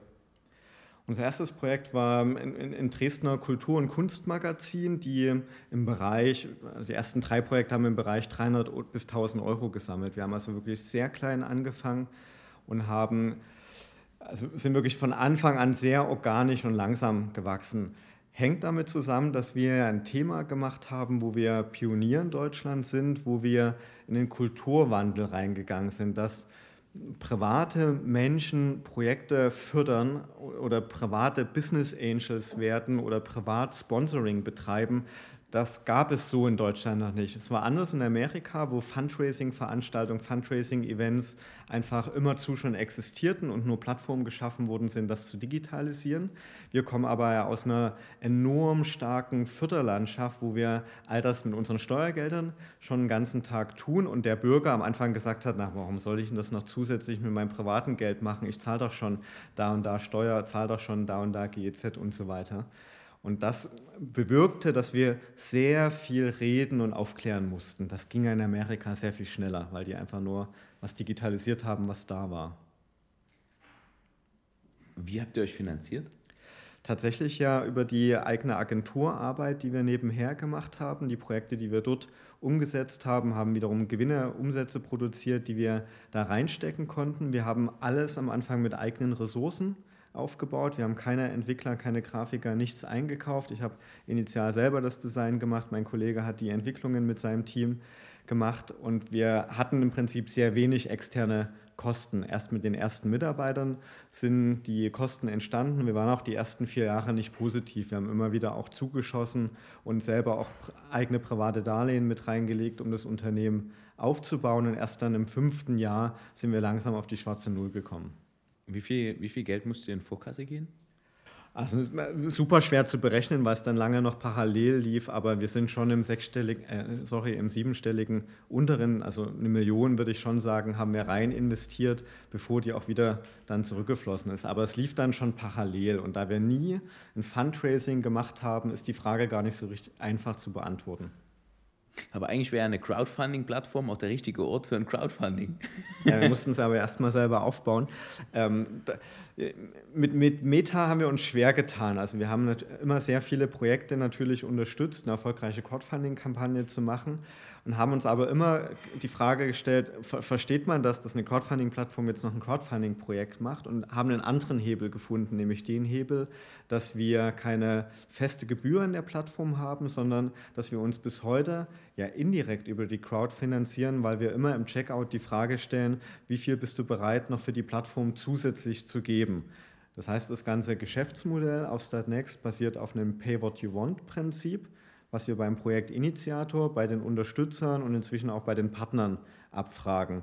Unser erstes Projekt war ein, ein Dresdner Kultur- und Kunstmagazin, die im Bereich, also die ersten drei Projekte haben im Bereich 300 bis 1000 Euro gesammelt. Wir haben also wirklich sehr klein angefangen und haben also sind wirklich von Anfang an sehr organisch und langsam gewachsen. Hängt damit zusammen, dass wir ein Thema gemacht haben, wo wir Pionier in Deutschland sind, wo wir in den Kulturwandel reingegangen sind, dass private Menschen Projekte fördern oder private Business Angels werden oder privat Sponsoring betreiben, das gab es so in Deutschland noch nicht. Es war anders in Amerika, wo Fundraising-Veranstaltungen, Fundraising-Events einfach immerzu schon existierten und nur Plattformen geschaffen worden sind, das zu digitalisieren. Wir kommen aber aus einer enorm starken Förderlandschaft, wo wir all das mit unseren Steuergeldern schon den ganzen Tag tun und der Bürger am Anfang gesagt hat, na, warum soll ich denn das noch zusätzlich mit meinem privaten Geld machen? Ich zahle doch schon da und da Steuer, zahle doch schon da und da GEZ und so weiter. Und das bewirkte, dass wir sehr viel reden und aufklären mussten. Das ging in Amerika sehr viel schneller, weil die einfach nur was digitalisiert haben, was da war. Wie habt ihr euch finanziert? Tatsächlich ja über die eigene Agenturarbeit, die wir nebenher gemacht haben. Die Projekte, die wir dort umgesetzt haben, haben wiederum Gewinne, Umsätze produziert, die wir da reinstecken konnten. Wir haben alles am Anfang mit eigenen Ressourcen aufgebaut. Wir haben keine Entwickler, keine Grafiker, nichts eingekauft. Ich habe initial selber das Design gemacht. Mein Kollege hat die Entwicklungen mit seinem Team gemacht und wir hatten im Prinzip sehr wenig externe Kosten. Erst mit den ersten Mitarbeitern sind die Kosten entstanden. Wir waren auch die ersten vier Jahre nicht positiv. Wir haben immer wieder auch zugeschossen und selber auch eigene private Darlehen mit reingelegt, um das Unternehmen aufzubauen. Und erst dann im fünften Jahr sind wir langsam auf die schwarze Null gekommen. Wie viel, wie viel Geld musst du in Vorkasse gehen? Also super schwer zu berechnen, weil es dann lange noch parallel lief, aber wir sind schon im sechsstelligen, äh, sorry, im siebenstelligen unteren, also eine Million würde ich schon sagen, haben wir rein investiert, bevor die auch wieder dann zurückgeflossen ist. Aber es lief dann schon parallel und da wir nie ein Fundraising gemacht haben, ist die Frage gar nicht so richtig einfach zu beantworten. Aber eigentlich wäre eine Crowdfunding-Plattform auch der richtige Ort für ein Crowdfunding. Ja, wir mussten es aber erstmal selber aufbauen. Ähm, da, mit, mit Meta haben wir uns schwer getan. Also wir haben immer sehr viele Projekte natürlich unterstützt, eine erfolgreiche Crowdfunding-Kampagne zu machen und haben uns aber immer die Frage gestellt, versteht man das, dass eine Crowdfunding-Plattform jetzt noch ein Crowdfunding-Projekt macht und haben einen anderen Hebel gefunden, nämlich den Hebel, dass wir keine feste Gebühr in der Plattform haben, sondern dass wir uns bis heute ja indirekt über die Crowd finanzieren, weil wir immer im Checkout die Frage stellen, wie viel bist du bereit noch für die Plattform zusätzlich zu geben. Das heißt, das ganze Geschäftsmodell auf Startnext basiert auf einem Pay What You Want Prinzip was wir beim Projektinitiator, bei den Unterstützern und inzwischen auch bei den Partnern abfragen.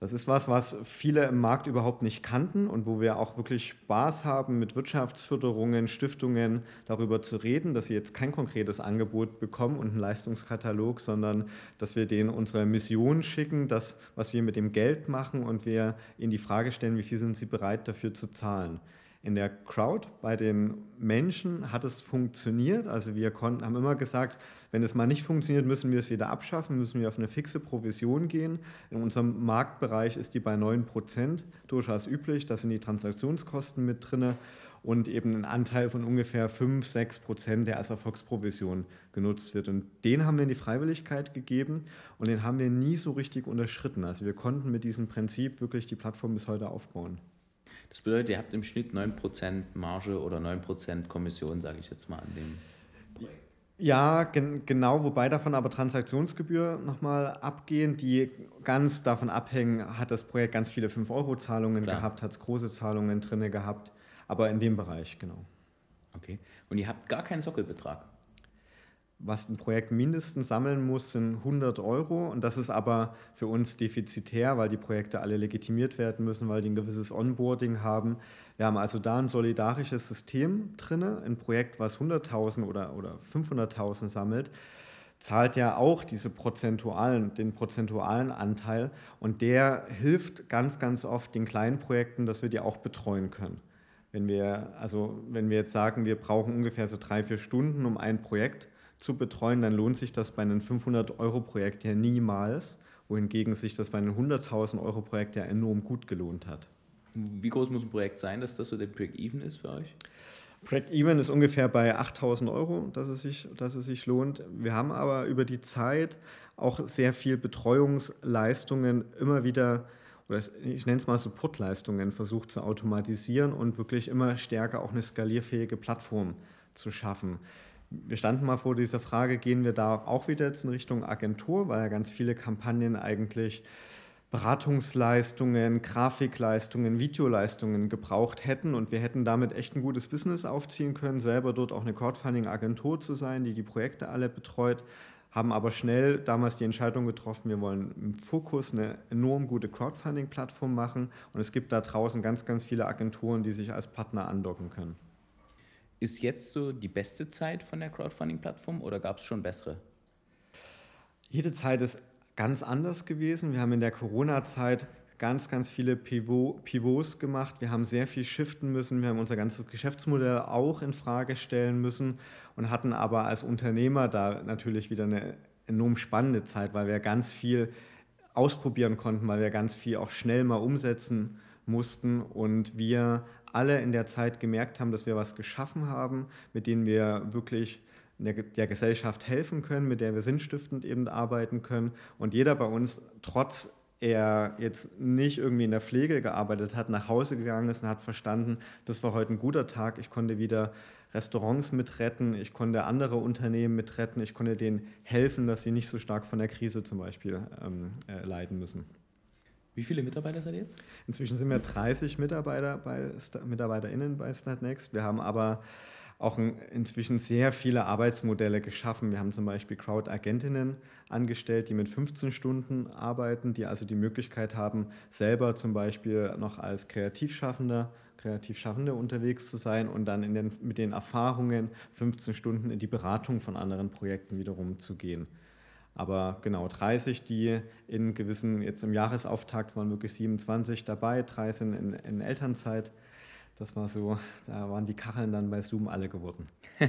Das ist was, was viele im Markt überhaupt nicht kannten und wo wir auch wirklich Spaß haben, mit Wirtschaftsförderungen, Stiftungen darüber zu reden, dass sie jetzt kein konkretes Angebot bekommen und einen Leistungskatalog, sondern dass wir denen unsere Mission schicken, das, was wir mit dem Geld machen und wir ihnen die Frage stellen, wie viel sind sie bereit dafür zu zahlen in der Crowd, bei den Menschen hat es funktioniert. Also wir konnten, haben immer gesagt, wenn es mal nicht funktioniert, müssen wir es wieder abschaffen, müssen wir auf eine fixe Provision gehen. In unserem Marktbereich ist die bei 9% durchaus üblich. Da sind die Transaktionskosten mit drin und eben ein Anteil von ungefähr 5, 6 Prozent, der als Erfolgsprovision genutzt wird. Und den haben wir in die Freiwilligkeit gegeben und den haben wir nie so richtig unterschritten. Also wir konnten mit diesem Prinzip wirklich die Plattform bis heute aufbauen. Das bedeutet, ihr habt im Schnitt 9% Marge oder 9% Kommission, sage ich jetzt mal, an dem Projekt. Ja, gen genau, wobei davon aber Transaktionsgebühr nochmal abgehen, die ganz davon abhängen, hat das Projekt ganz viele 5-Euro-Zahlungen gehabt, hat es große Zahlungen drin gehabt, aber in dem Bereich, genau. Okay, und ihr habt gar keinen Sockelbetrag? Was ein Projekt mindestens sammeln muss, sind 100 Euro. Und das ist aber für uns defizitär, weil die Projekte alle legitimiert werden müssen, weil die ein gewisses Onboarding haben. Wir haben also da ein solidarisches System drin. Ein Projekt, was 100.000 oder, oder 500.000 sammelt, zahlt ja auch diese prozentualen, den prozentualen Anteil. Und der hilft ganz, ganz oft den kleinen Projekten, dass wir die auch betreuen können. Wenn wir, also wenn wir jetzt sagen, wir brauchen ungefähr so drei, vier Stunden, um ein Projekt zu betreuen, dann lohnt sich das bei einem 500-Euro-Projekt ja niemals, wohingegen sich das bei einem 100.000 Euro-Projekt ja enorm gut gelohnt hat. Wie groß muss ein Projekt sein, dass das so der Break-Even ist für euch? Break-Even ist ungefähr bei 8.000 Euro, dass es, sich, dass es sich lohnt. Wir haben aber über die Zeit auch sehr viel Betreuungsleistungen immer wieder, oder ich nenne es mal Supportleistungen, versucht zu automatisieren und wirklich immer stärker auch eine skalierfähige Plattform zu schaffen wir standen mal vor dieser Frage, gehen wir da auch wieder jetzt in Richtung Agentur, weil ja ganz viele Kampagnen eigentlich Beratungsleistungen, Grafikleistungen, Videoleistungen gebraucht hätten und wir hätten damit echt ein gutes Business aufziehen können, selber dort auch eine Crowdfunding-Agentur zu sein, die die Projekte alle betreut, haben aber schnell damals die Entscheidung getroffen, wir wollen im Fokus eine enorm gute Crowdfunding-Plattform machen und es gibt da draußen ganz, ganz viele Agenturen, die sich als Partner andocken können. Ist jetzt so die beste Zeit von der Crowdfunding-Plattform oder gab es schon bessere? Jede Zeit ist ganz anders gewesen. Wir haben in der Corona-Zeit ganz, ganz viele Pivot, Pivots gemacht. Wir haben sehr viel shiften müssen. Wir haben unser ganzes Geschäftsmodell auch in Frage stellen müssen und hatten aber als Unternehmer da natürlich wieder eine enorm spannende Zeit, weil wir ganz viel ausprobieren konnten, weil wir ganz viel auch schnell mal umsetzen mussten und wir alle in der Zeit gemerkt haben, dass wir was geschaffen haben, mit denen wir wirklich der Gesellschaft helfen können, mit der wir sinnstiftend eben arbeiten können. Und jeder bei uns, trotz er jetzt nicht irgendwie in der Pflege gearbeitet hat, nach Hause gegangen ist und hat verstanden, das war heute ein guter Tag, ich konnte wieder Restaurants mitretten, ich konnte andere Unternehmen mitretten, ich konnte denen helfen, dass sie nicht so stark von der Krise zum Beispiel ähm, äh, leiden müssen. Wie viele Mitarbeiter seid ihr jetzt? Inzwischen sind wir 30 Mitarbeiter bei, MitarbeiterInnen bei Startnext. Wir haben aber auch inzwischen sehr viele Arbeitsmodelle geschaffen. Wir haben zum Beispiel Crowd-Agentinnen angestellt, die mit 15 Stunden arbeiten, die also die Möglichkeit haben, selber zum Beispiel noch als Kreativschaffender Kreativschaffende unterwegs zu sein und dann den, mit den Erfahrungen 15 Stunden in die Beratung von anderen Projekten wiederum zu gehen. Aber genau 30, die in gewissen, jetzt im Jahresauftakt waren wirklich 27 dabei, drei sind in, in Elternzeit das war so, da waren die Kacheln dann bei Zoom alle geworden. (laughs)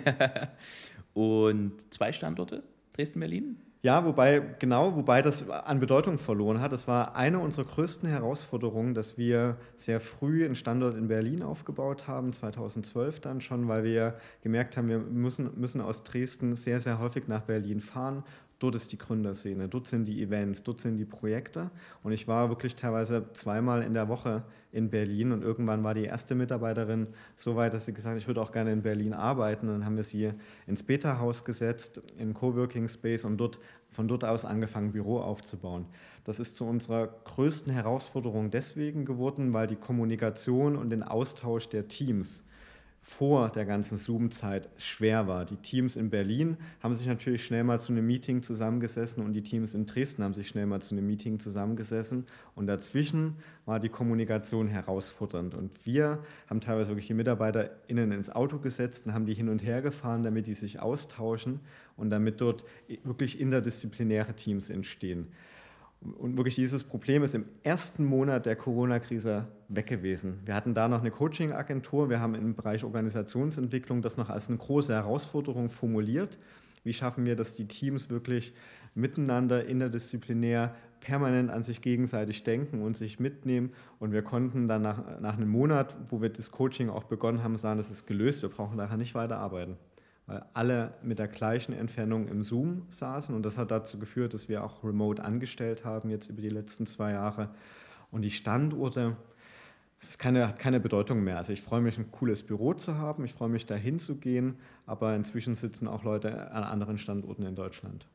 und zwei Standorte, Dresden, Berlin? Ja, wobei, genau, wobei das an Bedeutung verloren hat. Das war eine unserer größten Herausforderungen, dass wir sehr früh einen Standort in Berlin aufgebaut haben, 2012 dann schon, weil wir gemerkt haben, wir müssen, müssen aus Dresden sehr, sehr häufig nach Berlin fahren Dort ist die Gründerszene, dort sind die Events, dort sind die Projekte. Und ich war wirklich teilweise zweimal in der Woche in Berlin und irgendwann war die erste Mitarbeiterin so weit, dass sie gesagt hat, ich würde auch gerne in Berlin arbeiten. Und dann haben wir sie ins Beta-Haus gesetzt, in Coworking Space und dort, von dort aus angefangen, Büro aufzubauen. Das ist zu unserer größten Herausforderung deswegen geworden, weil die Kommunikation und den Austausch der Teams vor der ganzen Zoom-Zeit schwer war. Die Teams in Berlin haben sich natürlich schnell mal zu einem Meeting zusammengesessen und die Teams in Dresden haben sich schnell mal zu einem Meeting zusammengesessen und dazwischen war die Kommunikation herausfordernd und wir haben teilweise wirklich die MitarbeiterInnen ins Auto gesetzt und haben die hin und her gefahren, damit die sich austauschen und damit dort wirklich interdisziplinäre Teams entstehen. Und wirklich dieses Problem ist im ersten Monat der Corona-Krise weg gewesen. Wir hatten da noch eine Coaching-Agentur. Wir haben im Bereich Organisationsentwicklung das noch als eine große Herausforderung formuliert. Wie schaffen wir, dass die Teams wirklich miteinander interdisziplinär permanent an sich gegenseitig denken und sich mitnehmen. Und wir konnten dann nach, nach einem Monat, wo wir das Coaching auch begonnen haben, sagen, das ist gelöst, wir brauchen daran nicht weiter arbeiten weil alle mit der gleichen Entfernung im Zoom saßen. Und das hat dazu geführt, dass wir auch remote angestellt haben, jetzt über die letzten zwei Jahre. Und die Standorte, es keine, hat keine Bedeutung mehr. Also ich freue mich, ein cooles Büro zu haben, ich freue mich, dahin zu gehen, aber inzwischen sitzen auch Leute an anderen Standorten in Deutschland.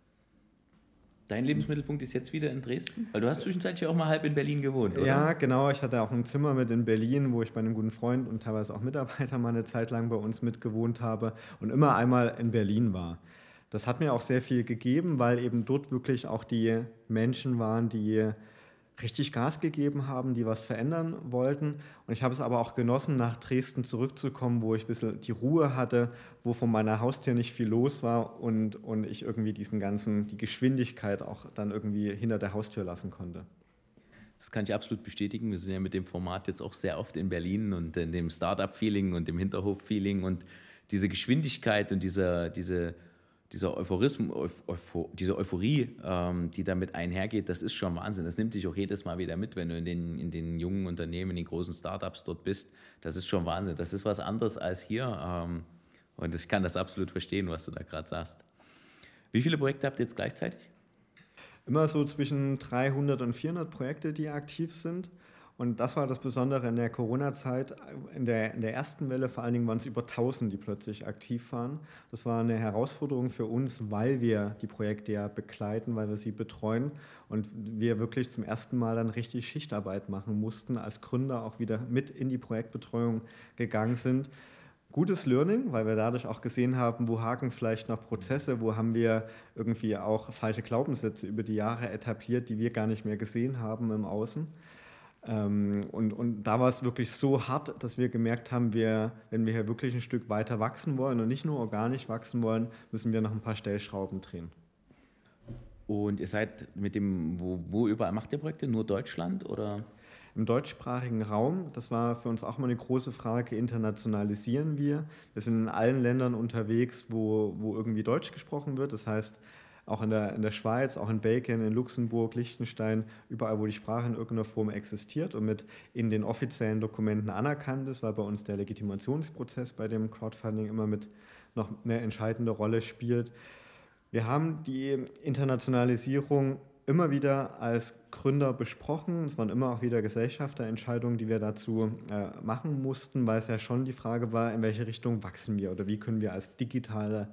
Dein Lebensmittelpunkt ist jetzt wieder in Dresden? Weil du hast zwischenzeitlich auch mal halb in Berlin gewohnt, oder? Ja, genau. Ich hatte auch ein Zimmer mit in Berlin, wo ich bei einem guten Freund und teilweise auch Mitarbeiter mal eine Zeit lang bei uns mitgewohnt habe und immer einmal in Berlin war. Das hat mir auch sehr viel gegeben, weil eben dort wirklich auch die Menschen waren, die richtig Gas gegeben haben, die was verändern wollten. Und ich habe es aber auch genossen, nach Dresden zurückzukommen, wo ich ein bisschen die Ruhe hatte, wo von meiner Haustür nicht viel los war und, und ich irgendwie diesen ganzen, die Geschwindigkeit auch dann irgendwie hinter der Haustür lassen konnte. Das kann ich absolut bestätigen. Wir sind ja mit dem Format jetzt auch sehr oft in Berlin und in dem Startup-Feeling und dem Hinterhof-Feeling und diese Geschwindigkeit und diese, diese dieser Euphorismus, Euphor, diese Euphorie, ähm, die damit einhergeht, das ist schon Wahnsinn. Das nimmt dich auch jedes Mal wieder mit, wenn du in den, in den jungen Unternehmen, in den großen Startups dort bist. Das ist schon Wahnsinn. Das ist was anderes als hier. Ähm, und ich kann das absolut verstehen, was du da gerade sagst. Wie viele Projekte habt ihr jetzt gleichzeitig? Immer so zwischen 300 und 400 Projekte, die aktiv sind. Und das war das Besondere in der Corona-Zeit. In der, in der ersten Welle vor allen Dingen waren es über 1000, die plötzlich aktiv waren. Das war eine Herausforderung für uns, weil wir die Projekte ja begleiten, weil wir sie betreuen und wir wirklich zum ersten Mal dann richtig Schichtarbeit machen mussten, als Gründer auch wieder mit in die Projektbetreuung gegangen sind gutes Learning, weil wir dadurch auch gesehen haben, wo haken vielleicht noch Prozesse, wo haben wir irgendwie auch falsche Glaubenssätze über die Jahre etabliert, die wir gar nicht mehr gesehen haben im Außen. Ähm, und, und da war es wirklich so hart, dass wir gemerkt haben, wir, wenn wir hier wirklich ein Stück weiter wachsen wollen und nicht nur organisch wachsen wollen, müssen wir noch ein paar Stellschrauben drehen. Und ihr seid mit dem, wo, wo überall macht ihr Projekte? Nur Deutschland oder? Im deutschsprachigen Raum, das war für uns auch mal eine große Frage, internationalisieren wir. Wir sind in allen Ländern unterwegs, wo, wo irgendwie Deutsch gesprochen wird. Das heißt, auch in der, in der Schweiz, auch in Belgien, in Luxemburg, Liechtenstein, überall, wo die Sprache in irgendeiner Form existiert und mit in den offiziellen Dokumenten anerkannt ist, weil bei uns der Legitimationsprozess bei dem Crowdfunding immer mit noch eine entscheidende Rolle spielt. Wir haben die Internationalisierung immer wieder als Gründer besprochen. Es waren immer auch wieder Gesellschafterentscheidungen, die wir dazu äh, machen mussten, weil es ja schon die Frage war, in welche Richtung wachsen wir oder wie können wir als digitale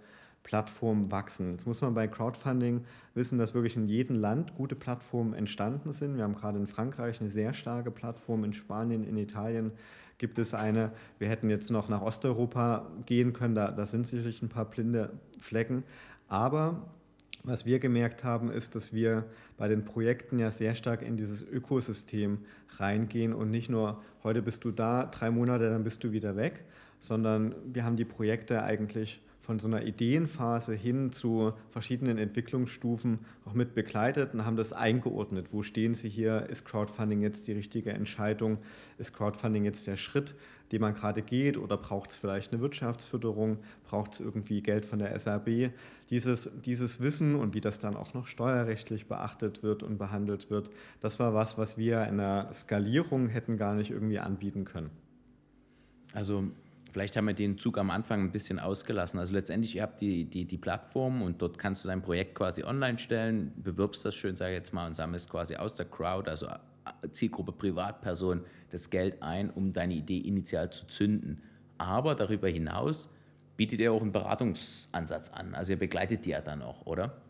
Plattform wachsen. Jetzt muss man bei Crowdfunding wissen, dass wirklich in jedem Land gute Plattformen entstanden sind. Wir haben gerade in Frankreich eine sehr starke Plattform, in Spanien, in Italien gibt es eine. Wir hätten jetzt noch nach Osteuropa gehen können, da, da sind sicherlich ein paar blinde Flecken. Aber was wir gemerkt haben, ist, dass wir bei den Projekten ja sehr stark in dieses Ökosystem reingehen und nicht nur, heute bist du da, drei Monate, dann bist du wieder weg, sondern wir haben die Projekte eigentlich von so einer Ideenphase hin zu verschiedenen Entwicklungsstufen auch mit begleitet und haben das eingeordnet. Wo stehen Sie hier? Ist Crowdfunding jetzt die richtige Entscheidung? Ist Crowdfunding jetzt der Schritt, den man gerade geht? Oder braucht es vielleicht eine Wirtschaftsförderung? Braucht es irgendwie Geld von der SAB? Dieses, dieses Wissen und wie das dann auch noch steuerrechtlich beachtet wird und behandelt wird, das war was, was wir in der Skalierung hätten gar nicht irgendwie anbieten können. Also Vielleicht haben wir den Zug am Anfang ein bisschen ausgelassen. Also letztendlich, ihr habt die, die, die Plattform und dort kannst du dein Projekt quasi online stellen, bewirbst das schön, sage ich jetzt mal, und sammelst quasi aus der Crowd, also äh, Zielgruppe Privatperson, das Geld ein, um deine Idee initial zu zünden. Aber darüber hinaus bietet ihr auch einen Beratungsansatz an. Also ihr begleitet die ja dann auch, oder?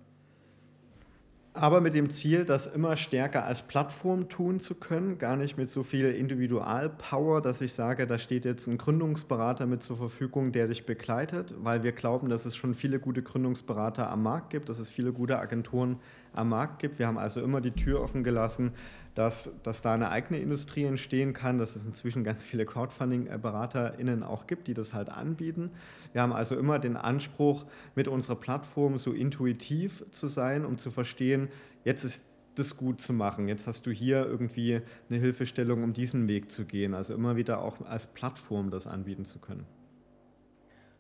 Aber mit dem Ziel, das immer stärker als Plattform tun zu können, gar nicht mit so viel Individualpower, dass ich sage, da steht jetzt ein Gründungsberater mit zur Verfügung, der dich begleitet, weil wir glauben, dass es schon viele gute Gründungsberater am Markt gibt, dass es viele gute Agenturen am Markt gibt. Wir haben also immer die Tür offen gelassen, dass, dass da eine eigene Industrie entstehen kann, dass es inzwischen ganz viele Crowdfunding-BeraterInnen auch gibt, die das halt anbieten. Wir haben also immer den Anspruch, mit unserer Plattform so intuitiv zu sein, um zu verstehen, jetzt ist das gut zu machen. Jetzt hast du hier irgendwie eine Hilfestellung, um diesen Weg zu gehen. Also immer wieder auch als Plattform das anbieten zu können.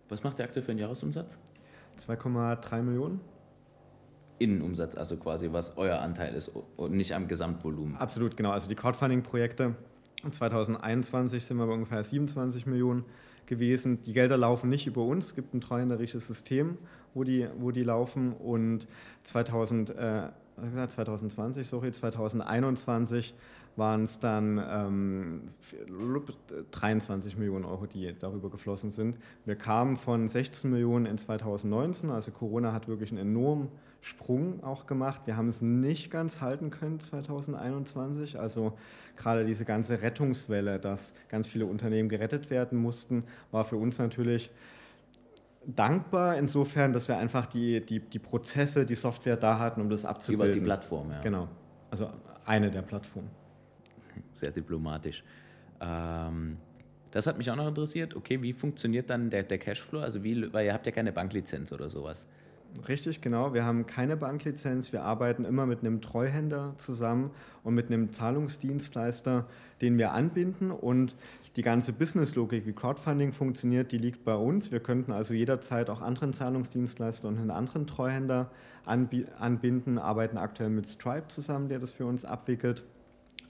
Was macht der aktuell für einen Jahresumsatz? 2,3 Millionen. Innenumsatz, also quasi was euer Anteil ist und nicht am Gesamtvolumen. Absolut, genau. Also die Crowdfunding-Projekte 2021 sind wir bei ungefähr 27 Millionen gewesen. Die Gelder laufen nicht über uns, es gibt ein treuhänderisches System, wo die, wo die laufen und 2000, äh, 2020, sorry, 2021 waren es dann ähm, 23 Millionen Euro, die darüber geflossen sind. Wir kamen von 16 Millionen in 2019, also Corona hat wirklich einen enormen Sprung auch gemacht. Wir haben es nicht ganz halten können 2021. Also gerade diese ganze Rettungswelle, dass ganz viele Unternehmen gerettet werden mussten, war für uns natürlich dankbar insofern, dass wir einfach die, die, die Prozesse, die Software da hatten, um das abzubilden. Über die Plattform, ja. Genau. Also eine der Plattformen. Sehr diplomatisch. Ähm, das hat mich auch noch interessiert. Okay, wie funktioniert dann der, der Cashflow? Also wie, weil ihr habt ja keine Banklizenz oder sowas. Richtig, genau. Wir haben keine Banklizenz. Wir arbeiten immer mit einem Treuhänder zusammen und mit einem Zahlungsdienstleister, den wir anbinden. Und die ganze Businesslogik, wie Crowdfunding funktioniert, die liegt bei uns. Wir könnten also jederzeit auch anderen Zahlungsdienstleister und einen anderen Treuhänder anbinden, arbeiten aktuell mit Stripe zusammen, der das für uns abwickelt.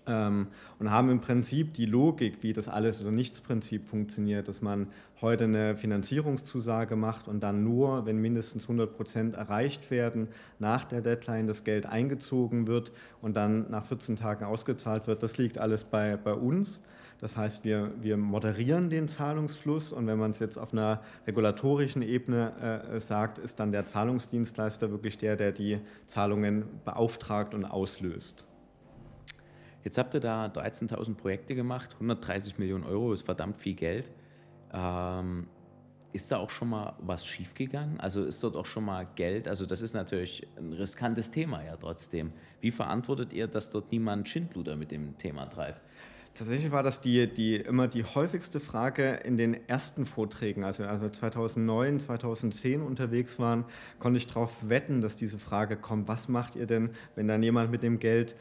Ähm, und haben im Prinzip die Logik, wie das Alles- oder Nichts-Prinzip funktioniert, dass man heute eine Finanzierungszusage macht und dann nur, wenn mindestens 100 Prozent erreicht werden, nach der Deadline das Geld eingezogen wird und dann nach 14 Tagen ausgezahlt wird. Das liegt alles bei, bei uns. Das heißt, wir, wir moderieren den Zahlungsfluss und wenn man es jetzt auf einer regulatorischen Ebene äh, sagt, ist dann der Zahlungsdienstleister wirklich der, der die Zahlungen beauftragt und auslöst. Jetzt habt ihr da 13.000 Projekte gemacht, 130 Millionen Euro ist verdammt viel Geld. Ähm, ist da auch schon mal was schiefgegangen? Also ist dort auch schon mal Geld? Also das ist natürlich ein riskantes Thema ja trotzdem. Wie verantwortet ihr, dass dort niemand Schindluder mit dem Thema treibt? Tatsächlich war das die, die, immer die häufigste Frage in den ersten Vorträgen. Also als wir 2009, 2010 unterwegs waren, konnte ich darauf wetten, dass diese Frage kommt, was macht ihr denn, wenn dann jemand mit dem Geld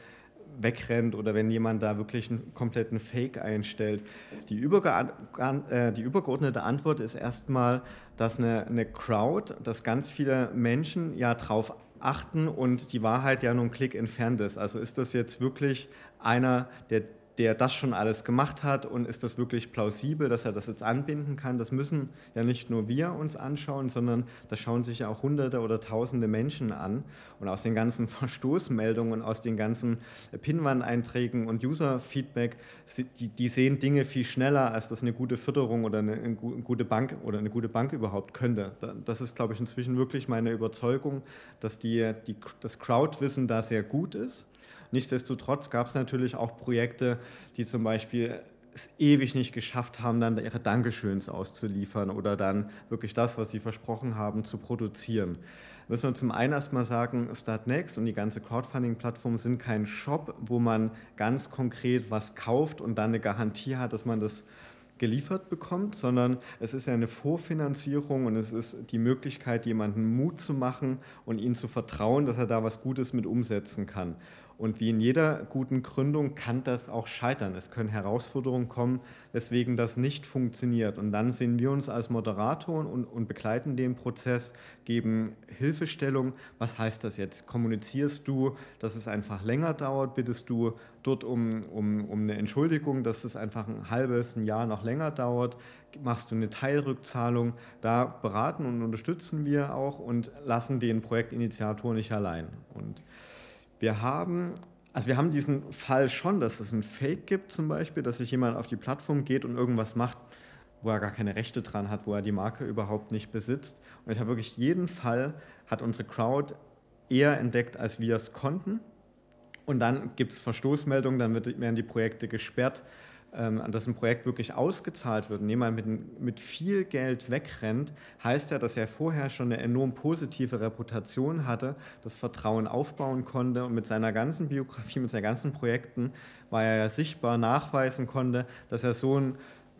wegrennt oder wenn jemand da wirklich einen kompletten Fake einstellt. Die, äh, die übergeordnete Antwort ist erstmal, dass eine, eine Crowd, dass ganz viele Menschen ja drauf achten und die Wahrheit ja nur einen Klick entfernt ist. Also ist das jetzt wirklich einer, der der das schon alles gemacht hat und ist das wirklich plausibel, dass er das jetzt anbinden kann. Das müssen ja nicht nur wir uns anschauen, sondern das schauen sich ja auch hunderte oder tausende Menschen an. Und aus den ganzen (laughs) Verstoßmeldungen, aus den ganzen Pinwand-Einträgen und User-Feedback, die, die, sehen Dinge viel schneller, als das eine gute Förderung oder eine, eine gute Bank oder eine gute Bank überhaupt könnte. Das ist, glaube ich, inzwischen wirklich meine Überzeugung, dass die, die, das Crowdwissen da sehr gut ist Nichtsdestotrotz gab es natürlich auch Projekte, die zum Beispiel es ewig nicht geschafft haben, dann ihre Dankeschöns auszuliefern oder dann wirklich das, was sie versprochen haben, zu produzieren. Müssen wir zum einen erstmal sagen, Startnext und die ganze Crowdfunding-Plattform sind kein Shop, wo man ganz konkret was kauft und dann eine Garantie hat, dass man das geliefert bekommt, sondern es ist ja eine Vorfinanzierung und es ist die Möglichkeit, jemanden Mut zu machen und ihm zu vertrauen, dass er da was Gutes mit umsetzen kann. Und wie in jeder guten Gründung kann das auch scheitern. Es können Herausforderungen kommen, weswegen das nicht funktioniert. Und dann sehen wir uns als Moderatoren und, und begleiten den Prozess, geben Hilfestellung. Was heißt das jetzt? Kommunizierst du, dass es einfach länger dauert? Bittest du dort um, um, um eine Entschuldigung, dass es einfach ein halbes, ein Jahr noch länger dauert? Machst du eine Teilrückzahlung? Da beraten und unterstützen wir auch und lassen den Projektinitiator nicht allein. Und wir haben, also wir haben diesen Fall schon, dass es ein Fake gibt zum Beispiel, dass sich jemand auf die Plattform geht und irgendwas macht, wo er gar keine Rechte dran hat, wo er die Marke überhaupt nicht besitzt. Und ich habe wirklich jeden Fall, hat unsere Crowd eher entdeckt, als wir es konnten. Und dann gibt es Verstoßmeldungen, dann werden die Projekte gesperrt dass ein Projekt wirklich ausgezahlt wird und jemand mit, mit viel Geld wegrennt, heißt ja, dass er vorher schon eine enorm positive Reputation hatte, das Vertrauen aufbauen konnte und mit seiner ganzen Biografie, mit seinen ganzen Projekten war er ja sichtbar nachweisen konnte, dass er so ein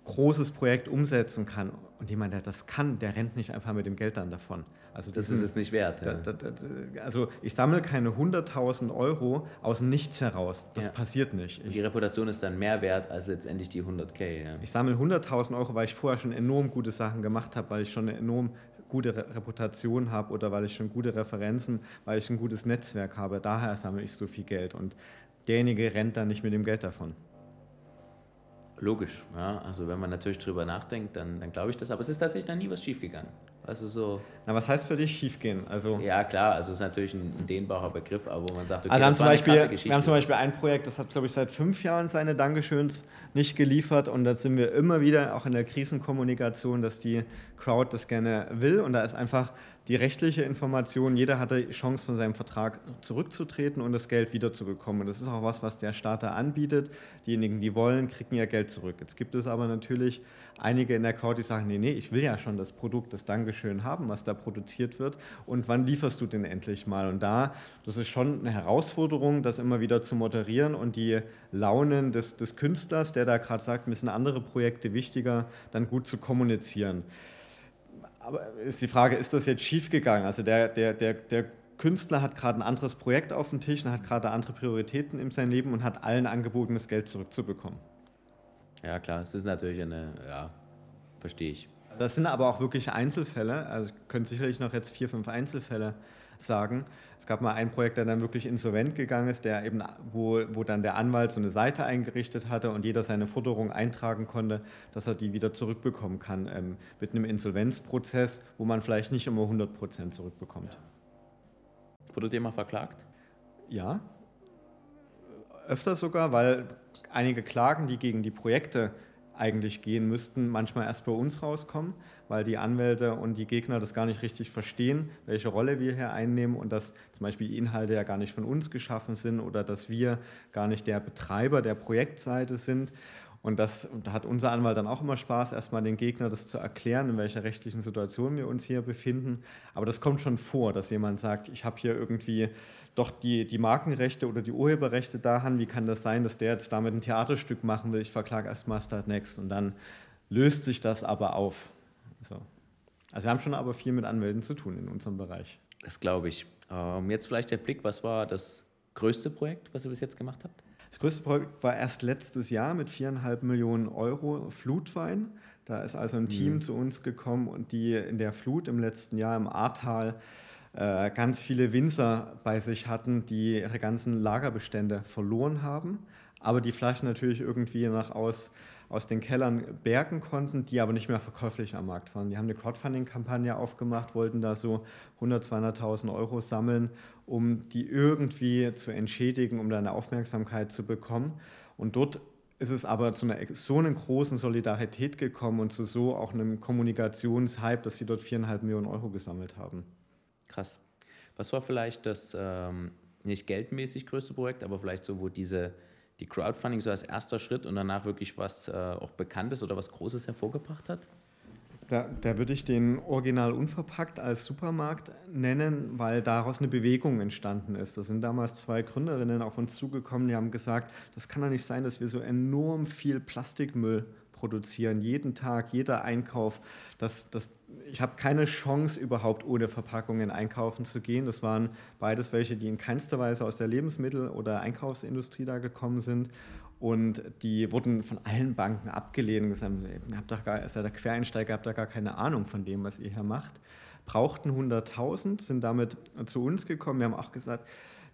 großes Projekt umsetzen kann. Und jemand, der das kann, der rennt nicht einfach mit dem Geld dann davon. Also das ist es nicht wert. Ja. Da, da, da, also ich sammle keine 100.000 Euro aus nichts heraus. Das ja. passiert nicht. Ich, die Reputation ist dann mehr wert als letztendlich die 100k. Ja. Ich sammle 100.000 Euro, weil ich vorher schon enorm gute Sachen gemacht habe, weil ich schon eine enorm gute Reputation habe oder weil ich schon gute Referenzen, weil ich ein gutes Netzwerk habe. Daher sammle ich so viel Geld. Und derjenige rennt dann nicht mit dem Geld davon. Logisch, ja. Also wenn man natürlich drüber nachdenkt, dann, dann glaube ich das. Aber es ist tatsächlich noch nie was schiefgegangen. Also so. Na, was heißt für dich schiefgehen? Also ja, klar, also es ist natürlich ein, dehnbarer Begriff, aber wo man sagt, okay, also haben zum Beispiel, wir haben zum Beispiel ein Projekt, das hat, glaube ich, seit fünf Jahren seine Dankeschöns nicht geliefert und da sind wir immer wieder auch in der Krisenkommunikation, dass die Crowd das gerne will und da ist einfach die rechtliche Information, jeder hatte die Chance, von seinem Vertrag zurückzutreten und das Geld wiederzubekommen. Und das ist auch was, was der Starter anbietet. Diejenigen, die wollen, kriegen ihr Geld zurück. Jetzt gibt es aber natürlich einige in der Crowd, die sagen, nee, nee, ich will ja schon das Produkt, das Dankeschön haben, was da produziert wird. Und wann lieferst du denn endlich mal? Und da, das ist schon eine Herausforderung, das immer wieder zu moderieren und die Launen des, des Künstlers, der da gerade sagt, mir sind andere Projekte wichtiger, dann gut zu kommunizieren. Aber ist die Frage, ist das jetzt schiefgegangen? Also der, der, der, der Künstler hat gerade ein anderes Projekt auf dem Tisch und hat gerade andere Prioritäten in seinem Leben und hat allen angeboten, das Geld zurückzubekommen. Ja, klar, es ist natürlich eine, ja, verstehe ich. Das sind aber auch wirklich Einzelfälle. Also ich könnte sicherlich noch jetzt vier, fünf Einzelfälle sagen. Es gab mal ein Projekt, der dann wirklich insolvent gegangen ist, der eben, wo, wo dann der Anwalt so eine Seite eingerichtet hatte und jeder seine Forderung eintragen konnte, dass er die wieder zurückbekommen kann ähm, mit einem Insolvenzprozess, wo man vielleicht nicht immer 100 Prozent zurückbekommt. Wurde dir mal verklagt? Ja, öfter sogar, weil einige Klagen, die gegen die Projekte eigentlich gehen müssten, manchmal erst bei uns rauskommen, weil die Anwälte und die Gegner das gar nicht richtig verstehen, welche Rolle wir hier einnehmen und dass zum Beispiel Inhalte ja gar nicht von uns geschaffen sind oder dass wir gar nicht der Betreiber der Projektseite sind. Und das, da hat unser Anwalt dann auch immer Spaß, erstmal den Gegner das zu erklären, in welcher rechtlichen Situation wir uns hier befinden. Aber das kommt schon vor, dass jemand sagt, ich habe hier irgendwie doch die, die Markenrechte oder die Urheberrechte daran. Wie kann das sein, dass der jetzt damit ein Theaterstück machen will? Ich verklage erstmal Start Next und dann löst sich das aber auf. So. Also wir haben schon aber viel mit Anwälten zu tun in unserem Bereich. Das glaube ich. Ähm, jetzt vielleicht der Blick, was war das größte Projekt, was ihr bis jetzt gemacht habt? Das größte Projekt war erst letztes Jahr mit viereinhalb Millionen Euro Flutwein. Da ist also ein Team mhm. zu uns gekommen und die in der Flut im letzten Jahr im Ahrtal äh, ganz viele Winzer bei sich hatten, die ihre ganzen Lagerbestände verloren haben, aber die Flaschen natürlich irgendwie nach aus, aus den Kellern bergen konnten, die aber nicht mehr verkäuflich am Markt waren. Die haben eine Crowdfunding-Kampagne aufgemacht, wollten da so 100.000, 200.000 Euro sammeln, um die irgendwie zu entschädigen, um da eine Aufmerksamkeit zu bekommen. Und dort ist es aber zu einer so einer großen Solidarität gekommen und zu so auch einem Kommunikationshype, dass sie dort viereinhalb Millionen Euro gesammelt haben. Krass. Was war vielleicht das ähm, nicht geldmäßig größte Projekt, aber vielleicht so, wo diese die Crowdfunding so als erster Schritt und danach wirklich was äh, auch Bekanntes oder was Großes hervorgebracht hat? Da, da, würde ich den Original Unverpackt als Supermarkt nennen, weil daraus eine Bewegung entstanden ist. Da sind damals zwei Gründerinnen auf uns zugekommen, die haben gesagt, das kann doch nicht sein, dass wir so enorm viel Plastikmüll produzieren, jeden Tag, jeder Einkauf. Das, das, ich habe keine Chance, überhaupt ohne Verpackungen einkaufen zu gehen. Das waren beides welche, die in keinster Weise aus der Lebensmittel- oder Einkaufsindustrie da gekommen sind. Und die wurden von allen Banken abgelehnt und gesagt, ihr habt doch gar, seid der Quereinsteiger, habt da gar keine Ahnung von dem, was ihr hier macht. Brauchten 100.000, sind damit zu uns gekommen. Wir haben auch gesagt,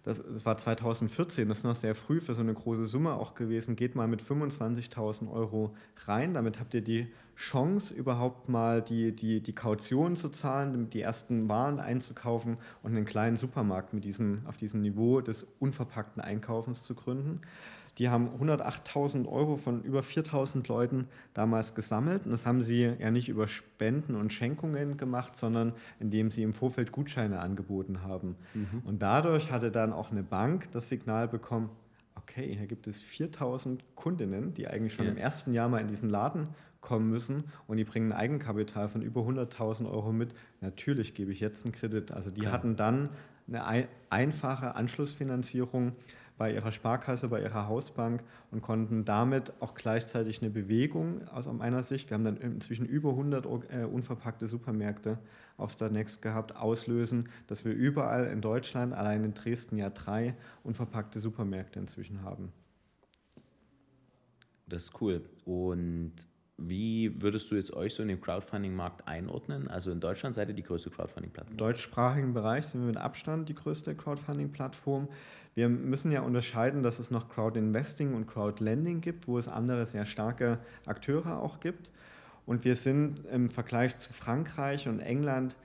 das, das, war 2014, das ist noch sehr früh für so eine große Summe auch gewesen, geht mal mit 25.000 Euro rein. Damit habt ihr die Chance, überhaupt mal die, die, die Kaution zu zahlen, die ersten Waren einzukaufen und einen kleinen Supermarkt mit diesem, auf diesem Niveau des unverpackten Einkaufens zu gründen. Die haben 108.000 Euro von über 4.000 Leuten damals gesammelt. Und das haben sie ja nicht über Spenden und Schenkungen gemacht, sondern indem sie im Vorfeld Gutscheine angeboten haben. Mhm. Und dadurch hatte dann auch eine Bank das Signal bekommen, okay, hier gibt es 4.000 Kundinnen, die eigentlich schon ja. im ersten Jahr mal in diesen Laden kommen müssen und die bringen ein Eigenkapital von über 100.000 Euro mit. Natürlich gebe ich jetzt einen Kredit. Also die Klar. hatten dann eine einfache Anschlussfinanzierung bei ihrer Sparkasse, bei ihrer Hausbank und konnten damit auch gleichzeitig eine Bewegung aus meiner Sicht, wir haben dann inzwischen über 100 äh, unverpackte Supermärkte auf Startnext gehabt, auslösen, dass wir überall in Deutschland, allein in Dresden ja drei unverpackte Supermärkte inzwischen haben. Das ist cool. Und wie würdest du jetzt euch so in dem Crowdfunding-Markt einordnen? Also in Deutschland seid ihr die größte Crowdfunding-Plattform. Im deutschsprachigen Bereich sind wir mit Abstand die größte Crowdfunding-Plattform. Wir müssen ja unterscheiden, dass es noch Crowd-Investing und Crowd-Lending gibt, wo es andere sehr starke Akteure auch gibt. Und wir sind im Vergleich zu Frankreich und England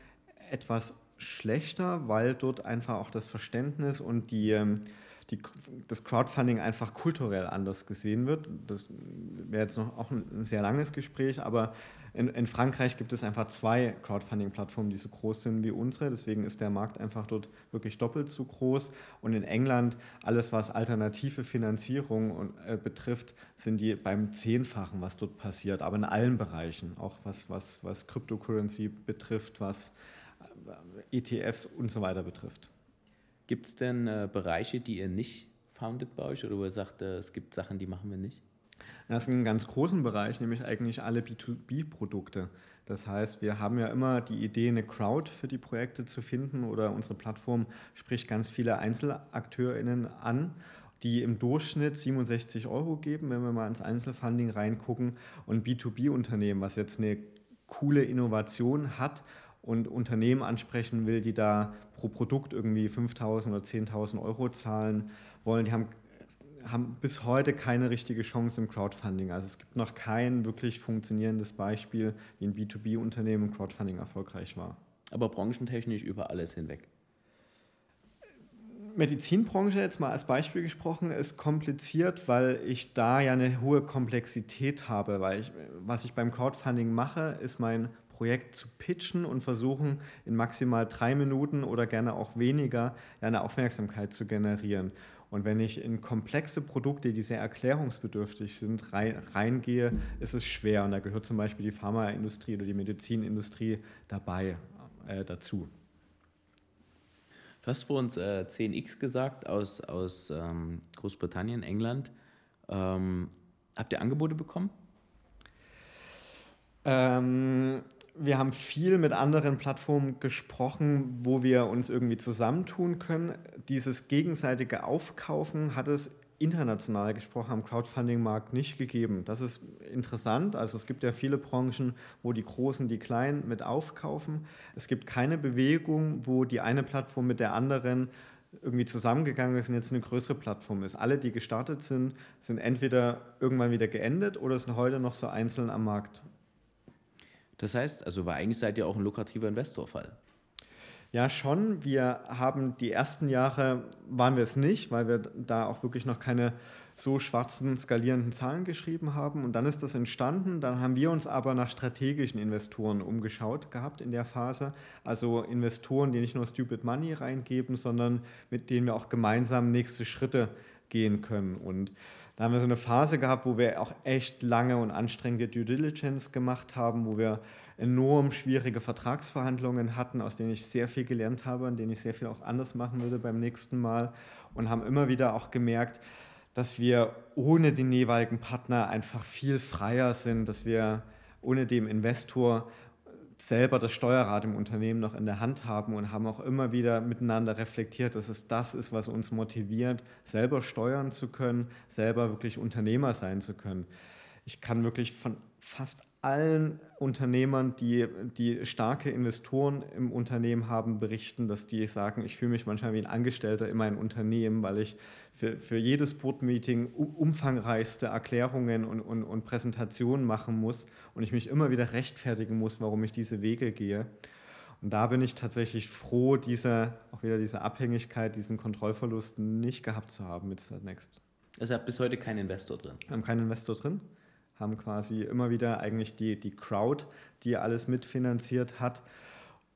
etwas schlechter, weil dort einfach auch das Verständnis und die ähm, die, das Crowdfunding einfach kulturell anders gesehen wird. Das wäre jetzt noch auch ein, sehr langes Gespräch, aber in, in Frankreich gibt es einfach zwei Crowdfunding-Plattformen, die so groß sind wie unsere. Deswegen ist der Markt einfach dort wirklich doppelt so groß. Und in England, alles was alternative Finanzierung und, äh, betrifft, sind die beim Zehnfachen, was dort passiert, aber in allen Bereichen, auch was, was, was Cryptocurrency betrifft, was äh, ETFs und so weiter betrifft. Gibt es denn äh, Bereiche, die ihr nicht foundet bei euch oder wo ihr sagt, äh, es gibt Sachen, die machen wir nicht? Das ist ein ganz großen Bereich, nämlich eigentlich alle B2B-Produkte. Das heißt, wir haben ja immer die Idee, eine Crowd für die Projekte zu finden oder unsere Plattform spricht ganz viele EinzelakteurInnen an, die im Durchschnitt 67 Euro geben, wenn wir mal ins Einzelfunding reingucken. Und B2B-Unternehmen, was jetzt eine coole Innovation hat und Unternehmen ansprechen will, die da pro Produkt irgendwie 5.000 oder 10.000 Euro zahlen wollen, die haben haben bis heute keine richtige Chance im Crowdfunding. Also es gibt noch kein wirklich funktionierendes Beispiel, wie ein B2B-Unternehmen im Crowdfunding erfolgreich war. Aber branchentechnisch über alles hinweg. Medizinbranche jetzt mal als Beispiel gesprochen ist kompliziert, weil ich da ja eine hohe Komplexität habe, weil ich, was ich beim Crowdfunding mache, ist mein Projekt zu pitchen und versuchen in maximal drei Minuten oder gerne auch weniger eine Aufmerksamkeit zu generieren. Und wenn ich in komplexe Produkte, die sehr erklärungsbedürftig sind, reingehe, ist es schwer. Und da gehört zum Beispiel die Pharmaindustrie oder die Medizinindustrie dabei äh, dazu. Du hast vor uns äh, 10x gesagt aus, aus ähm, Großbritannien, England. Ähm, habt ihr Angebote bekommen? Ähm, wir haben viel mit anderen Plattformen gesprochen, wo wir uns irgendwie zusammentun können. Dieses gegenseitige Aufkaufen hat es international gesprochen am Crowdfunding-Markt nicht gegeben. Das ist interessant. Also es gibt ja viele Branchen, wo die Großen die Kleinen mit aufkaufen. Es gibt keine Bewegung, wo die eine Plattform mit der anderen irgendwie zusammengegangen ist und jetzt eine größere Plattform ist. Alle, die gestartet sind, sind entweder irgendwann wieder geendet oder sind heute noch so einzeln am Markt. Das heißt, also war eigentlich seid ihr auch ein lukrativer Investorfall. Ja, schon. Wir haben die ersten Jahre waren wir es nicht, weil wir da auch wirklich noch keine so schwarzen skalierenden Zahlen geschrieben haben. Und dann ist das entstanden. Dann haben wir uns aber nach strategischen Investoren umgeschaut gehabt in der Phase. Also Investoren, die nicht nur Stupid Money reingeben, sondern mit denen wir auch gemeinsam nächste Schritte gehen können. Und da haben wir so eine Phase gehabt, wo wir auch echt lange und anstrengende Due Diligence gemacht haben, wo wir enorm schwierige Vertragsverhandlungen hatten, aus denen ich sehr viel gelernt habe, an denen ich sehr viel auch anders machen würde beim nächsten Mal und haben immer wieder auch gemerkt, dass wir ohne den jeweiligen Partner einfach viel freier sind, dass wir ohne dem Investor selber das Steuerrad im Unternehmen noch in der Hand haben und haben auch immer wieder miteinander reflektiert, dass es das ist, was uns motiviert, selber steuern zu können, selber wirklich Unternehmer sein zu können. Ich kann wirklich von fast allen Unternehmern, die, die starke Investoren im Unternehmen haben, berichten, dass die sagen, ich fühle mich manchmal wie ein Angestellter in meinem Unternehmen, weil ich für, für jedes Board-Meeting umfangreichste Erklärungen und, und, und Präsentationen machen muss und ich mich immer wieder rechtfertigen muss, warum ich diese Wege gehe. Und da bin ich tatsächlich froh, diese, auch wieder diese Abhängigkeit, diesen Kontrollverlust nicht gehabt zu haben mit Next. Also ihr habt bis heute keinen Investor drin? Wir haben keinen Investor drin haben quasi immer wieder eigentlich die, die Crowd, die alles mitfinanziert hat.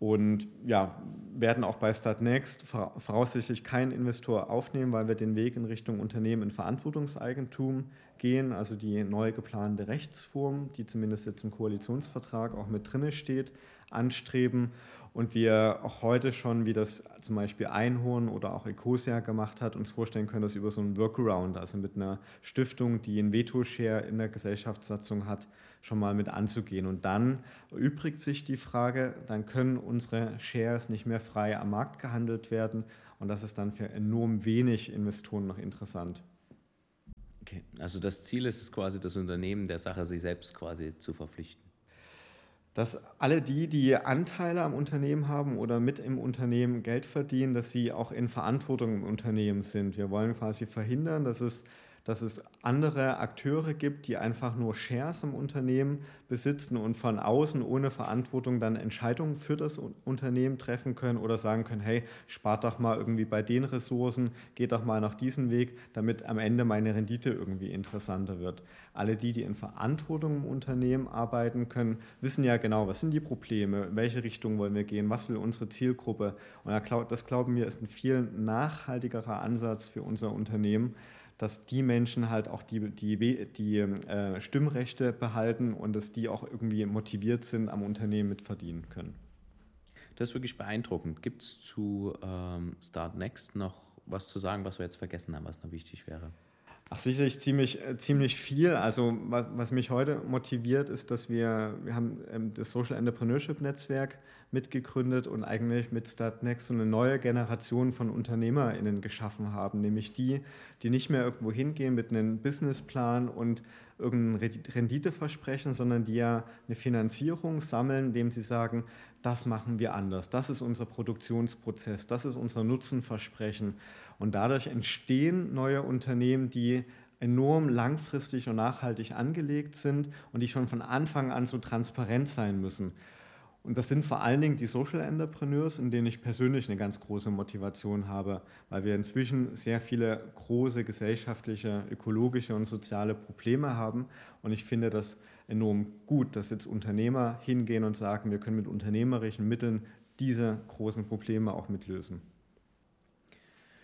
Und ja, werden auch bei Startnext voraussichtlich keinen Investor aufnehmen, weil wir den Weg in Richtung Unternehmen in Verantwortungseigentum gehen, also die neu geplante Rechtsform, die zumindest jetzt im Koalitionsvertrag auch mit drinne steht, anstreben. Und wir auch heute schon, wie das zum Beispiel Einhorn oder auch Ecosia gemacht hat, uns vorstellen können, dass über so einen Workaround, also mit einer Stiftung, die ein Veto-Share in der Gesellschaftssatzung hat, schon mal mit anzugehen. Und dann übrigt sich die Frage, dann können unsere Shares nicht mehr frei am Markt gehandelt werden und das ist dann für enorm wenig Investoren noch interessant. Okay, also das Ziel ist es quasi, das Unternehmen der Sache sich selbst quasi zu verpflichten dass alle die, die Anteile am Unternehmen haben oder mit im Unternehmen Geld verdienen, dass sie auch in Verantwortung im Unternehmen sind. Wir wollen quasi verhindern, dass es dass es andere Akteure gibt, die einfach nur Shares im Unternehmen besitzen und von außen ohne Verantwortung dann Entscheidungen für das Unternehmen treffen können oder sagen können, hey, spart doch mal irgendwie bei den Ressourcen, geht doch mal nach diesem Weg, damit am Ende meine Rendite irgendwie interessanter wird. Alle die, die in Verantwortung im Unternehmen arbeiten können, wissen ja genau, was sind die Probleme, in welche Richtung wollen wir gehen, was will unsere Zielgruppe. Und das glauben wir ist ein viel nachhaltigerer Ansatz für unser Unternehmen dass die Menschen halt auch die, die, die äh, Stimmrechte behalten und dass die auch irgendwie motiviert sind, am Unternehmen mitverdienen können. Das ist wirklich beeindruckend. Gibt es zu ähm, Start Next noch was zu sagen, was wir jetzt vergessen haben, was noch wichtig wäre? Ach, sicherlich ziemlich, äh, ziemlich viel. Also was, was mich heute motiviert, ist, dass wir, wir haben ähm, das Social Entrepreneurship Netzwerk mitgegründet und eigentlich mit Startnext so eine neue Generation von UnternehmerInnen geschaffen haben, nämlich die, die nicht mehr irgendwo hingehen mit einem Businessplan und irgendein Renditeversprechen, sondern die ja eine Finanzierung sammeln, indem sie sagen, das machen wir anders, das ist unser Produktionsprozess, das ist unser Nutzenversprechen. Und dadurch entstehen neue Unternehmen, die enorm langfristig und nachhaltig angelegt sind und die schon von Anfang an so transparent sein müssen. Und das sind vor allen Dingen die Social Entrepreneurs, in denen ich persönlich eine ganz große Motivation habe, weil wir inzwischen sehr viele große gesellschaftliche, ökologische und soziale Probleme haben. Und ich finde das enorm gut, dass jetzt Unternehmer hingehen und sagen, wir können mit unternehmerischen Mitteln diese großen Probleme auch mitlösen.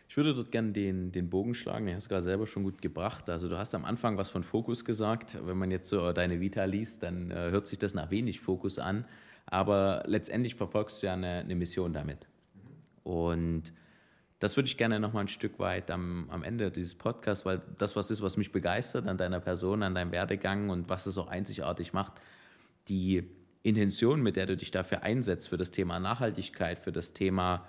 Ich würde dort gerne den, den Bogen schlagen, den hast du gerade selber schon gut gebracht. Also du hast am Anfang was von Fokus gesagt. Wenn man jetzt so deine Vita liest, dann äh, hört sich das nach wenig Fokus an. Aber letztendlich verfolgst du ja eine, eine Mission damit. Und das würde ich gerne noch mal ein Stück weit am, am Ende dieses Podcasts, weil das was ist, was mich begeistert an deiner Person, an deinem Werdegang und was es auch einzigartig macht, die Intention, mit der du dich dafür einsetzt, für das Thema Nachhaltigkeit, für das Thema,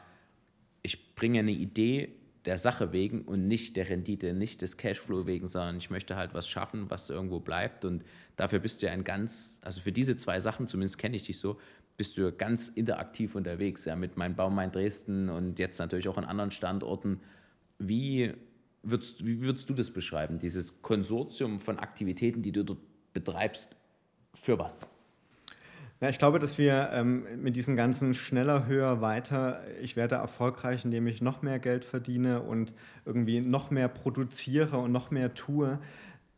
ich bringe eine Idee der Sache wegen und nicht der Rendite, nicht des Cashflow wegen, sondern ich möchte halt was schaffen, was irgendwo bleibt. Und dafür bist du ja ein ganz, also für diese zwei Sachen, zumindest kenne ich dich so, bist du ganz interaktiv unterwegs, ja, mit meinem Baum Main Dresden und jetzt natürlich auch an anderen Standorten. Wie würdest, wie würdest du das beschreiben, dieses Konsortium von Aktivitäten, die du dort betreibst, für was? Ja, ich glaube, dass wir ähm, mit diesem ganzen schneller, höher, weiter, ich werde erfolgreich, indem ich noch mehr Geld verdiene und irgendwie noch mehr produziere und noch mehr tue,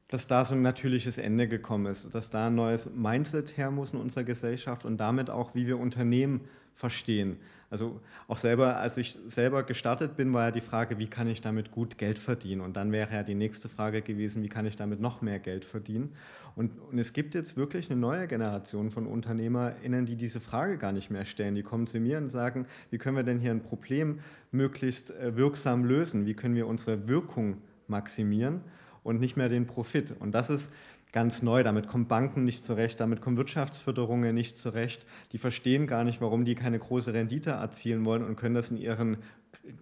dass da so ein natürliches Ende gekommen ist, dass da ein neues Mindset her muss in unserer Gesellschaft und damit auch, wie wir Unternehmen verstehen. Also auch selber, als ich selber gestartet bin, war ja die Frage, wie kann ich damit gut Geld verdienen? Und dann wäre ja die nächste Frage gewesen, wie kann ich damit noch mehr Geld verdienen? Und, und es gibt jetzt wirklich eine neue Generation von UnternehmerInnen, die diese Frage gar nicht mehr stellen. Die kommen zu mir und sagen, wie können wir denn hier ein Problem möglichst äh, wirksam lösen? Wie können wir unsere Wirkung maximieren und nicht mehr den Profit? Und das ist ganz neu. Damit kommen Banken nicht zurecht, damit kommen Wirtschaftsförderungen nicht zurecht. Die verstehen gar nicht, warum die keine große Rendite erzielen wollen und können das in ihren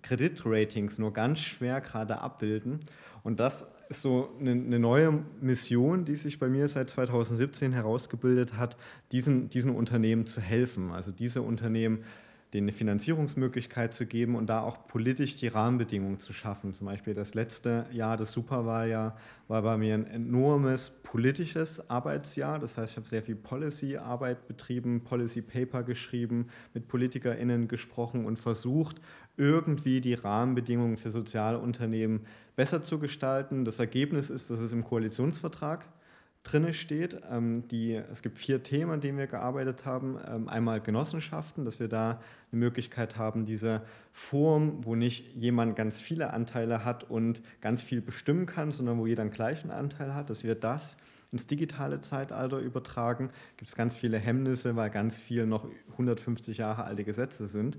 Kreditratings nur ganz schwer gerade abbilden. Und das ist so eine, neue Mission, die sich bei mir seit 2017 herausgebildet hat, diesen, diesen Unternehmen zu helfen. Also diese Unternehmen denen eine Finanzierungsmöglichkeit zu geben und da auch politisch die Rahmenbedingungen zu schaffen. Zum Beispiel das letzte Jahr, das Superwahljahr, war bei mir ein enormes politisches Arbeitsjahr. Das heißt, ich habe sehr viel Policy-Arbeit betrieben, Policy-Paper geschrieben, mit PolitikerInnen gesprochen und versucht, irgendwie die Rahmenbedingungen für soziale Unternehmen besser zu gestalten. Das Ergebnis ist, dass es im Koalitionsvertrag drin steht. Ähm, die, es gibt vier Themen, an denen wir gearbeitet haben. Ähm, einmal Genossenschaften, dass wir da eine Möglichkeit haben, diese Form, wo nicht jemand ganz viele Anteile hat und ganz viel bestimmen kann, sondern wo jeder einen gleichen Anteil hat, dass wir das ins digitale Zeitalter übertragen. Gibt es ganz viele Hemmnisse, weil ganz viel noch 150 Jahre alte Gesetze sind.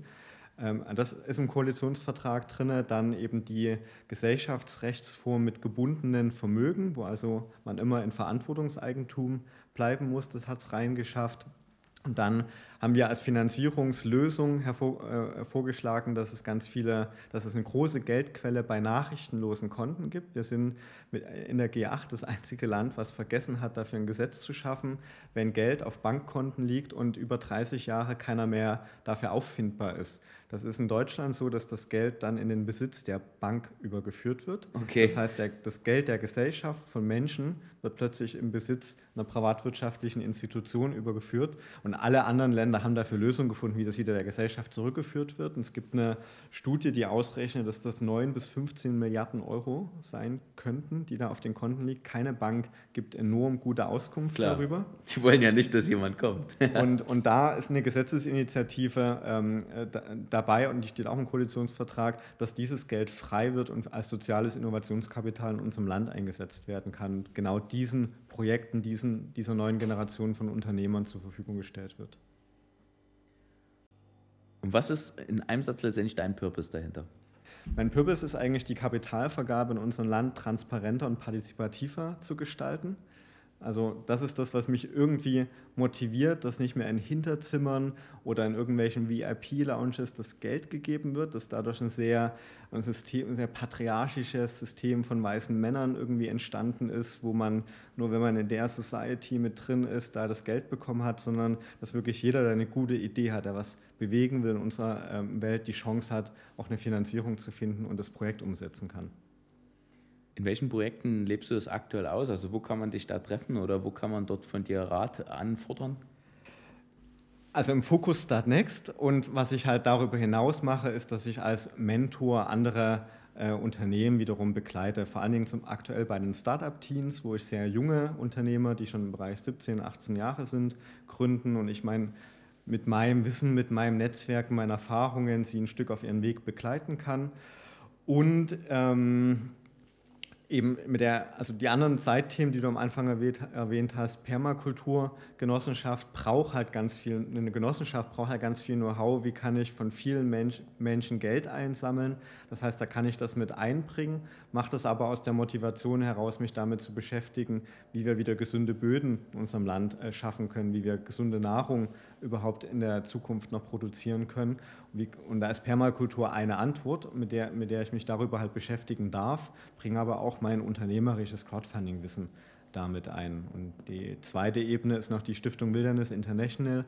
Ähm, das ist im Koalitionsvertrag drin, dann eben die Gesellschaftsrechtsform mit gebundenen Vermögen, wo also man immer in Verantwortungseigentum bleiben muss, das hat es reingeschafft. Und dann haben wir als Finanzierungslösung hervor, äh, vorgeschlagen, dass es ganz viele, dass es eine große Geldquelle bei nachrichtenlosen Konten gibt. Wir sind mit, in der G8 das einzige Land, was vergessen hat, dafür ein Gesetz zu schaffen, wenn Geld auf Bankkonten liegt und über 30 Jahre keiner mehr dafür auffindbar ist. Das ist in Deutschland so, dass das Geld dann in den Besitz der Bank übergeführt wird. Okay. Das heißt, der, das Geld der Gesellschaft von Menschen wird plötzlich im Besitz einer privatwirtschaftlichen Institution übergeführt. Und alle anderen Länder haben dafür Lösungen gefunden, wie das wieder der Gesellschaft zurückgeführt wird. Und es gibt eine Studie, die ausrechnet, dass das 9 bis 15 Milliarden Euro sein könnten, die da auf den Konten liegen. Keine Bank gibt enorm gute Auskunft Klar. darüber. Die wollen ja nicht, dass jemand kommt. (laughs) und, und da ist eine Gesetzesinitiative ähm, da, dabei und die steht auch im Koalitionsvertrag, dass dieses Geld frei wird und als soziales Innovationskapital in unserem Land eingesetzt werden kann. Genau diesen Projekten, diesen, dieser neuen Generation von Unternehmern zur Verfügung gestellt wird. Und was ist in einem Satz letztendlich dein Purpose dahinter? Mein Purpose ist eigentlich, die Kapitalvergabe in unserem Land transparenter und partizipativer zu gestalten. Also das ist das, was mich irgendwie motiviert, dass nicht mehr in Hinterzimmern oder in irgendwelchen VIP-Lounges das Geld gegeben wird, dass dadurch ein sehr, ein, System, ein sehr patriarchisches System von weißen Männern irgendwie entstanden ist, wo man nur, wenn man in der Society mit drin ist, da das Geld bekommen hat, sondern dass wirklich jeder, der eine gute Idee hat, der was bewegen will in unserer ähm, Welt, die Chance hat, auch eine Finanzierung zu finden und das Projekt umsetzen kann. In welchen Projekten lebst du das aktuell aus? Also wo kann man dich da treffen oder wo kann man dort von dir Rat anfordern? Also im Fokus Start Next und was ich halt darüber hinaus mache, ist, dass ich als Mentor andere äh, Unternehmen wiederum begleite, vor allen Dingen zum, aktuell bei den Startup-Teams, wo ich sehr junge Unternehmer, die schon im Bereich 17, 18 Jahre sind, gründen und ich meine, mit meinem Wissen, mit meinem Netzwerk, meinen Erfahrungen sie ein Stück auf ihren Weg begleiten kann. Und ähm, eben mit der, also die anderen Zeitthemen, die du am Anfang erwähnt, erwähnt hast, Permakultur, Genossenschaft braucht halt ganz viel, eine Genossenschaft braucht halt ganz viel Know-how, wie kann ich von vielen Mensch, Menschen Geld einsammeln. Das heißt, da kann ich das mit einbringen, mache das aber aus der Motivation heraus, mich damit zu beschäftigen, wie wir wieder gesunde Böden in unserem Land äh, schaffen können, wie wir gesunde Nahrung überhaupt in der Zukunft noch produzieren können. Und da ist Permakultur eine Antwort, mit der, mit der ich mich darüber halt beschäftigen darf, bringe aber auch mein unternehmerisches Crowdfunding-Wissen damit ein. Und die zweite Ebene ist noch die Stiftung Wilderness International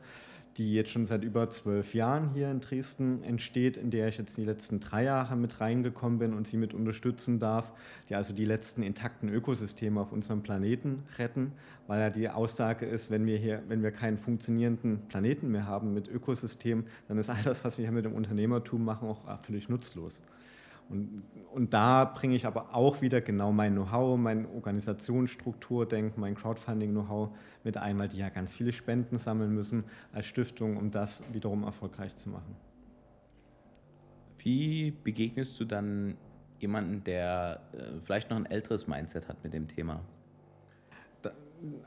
die jetzt schon seit über zwölf Jahren hier in Dresden entsteht, in der ich jetzt die letzten drei Jahre mit reingekommen bin und sie mit unterstützen darf, die also die letzten intakten Ökosysteme auf unserem Planeten retten, weil ja die Aussage ist, wenn wir hier, wenn wir keinen funktionierenden Planeten mehr haben mit Ökosystemen, dann ist all das, was wir hier mit dem Unternehmertum machen, auch völlig nutzlos. Und, und da bringe ich aber auch wieder genau mein Know-how, mein Organisationsstrukturdenken, mein Crowdfunding-Know-how mit ein, weil die ja ganz viele Spenden sammeln müssen als Stiftung, um das wiederum erfolgreich zu machen. Wie begegnest du dann jemanden, der äh, vielleicht noch ein älteres Mindset hat mit dem Thema?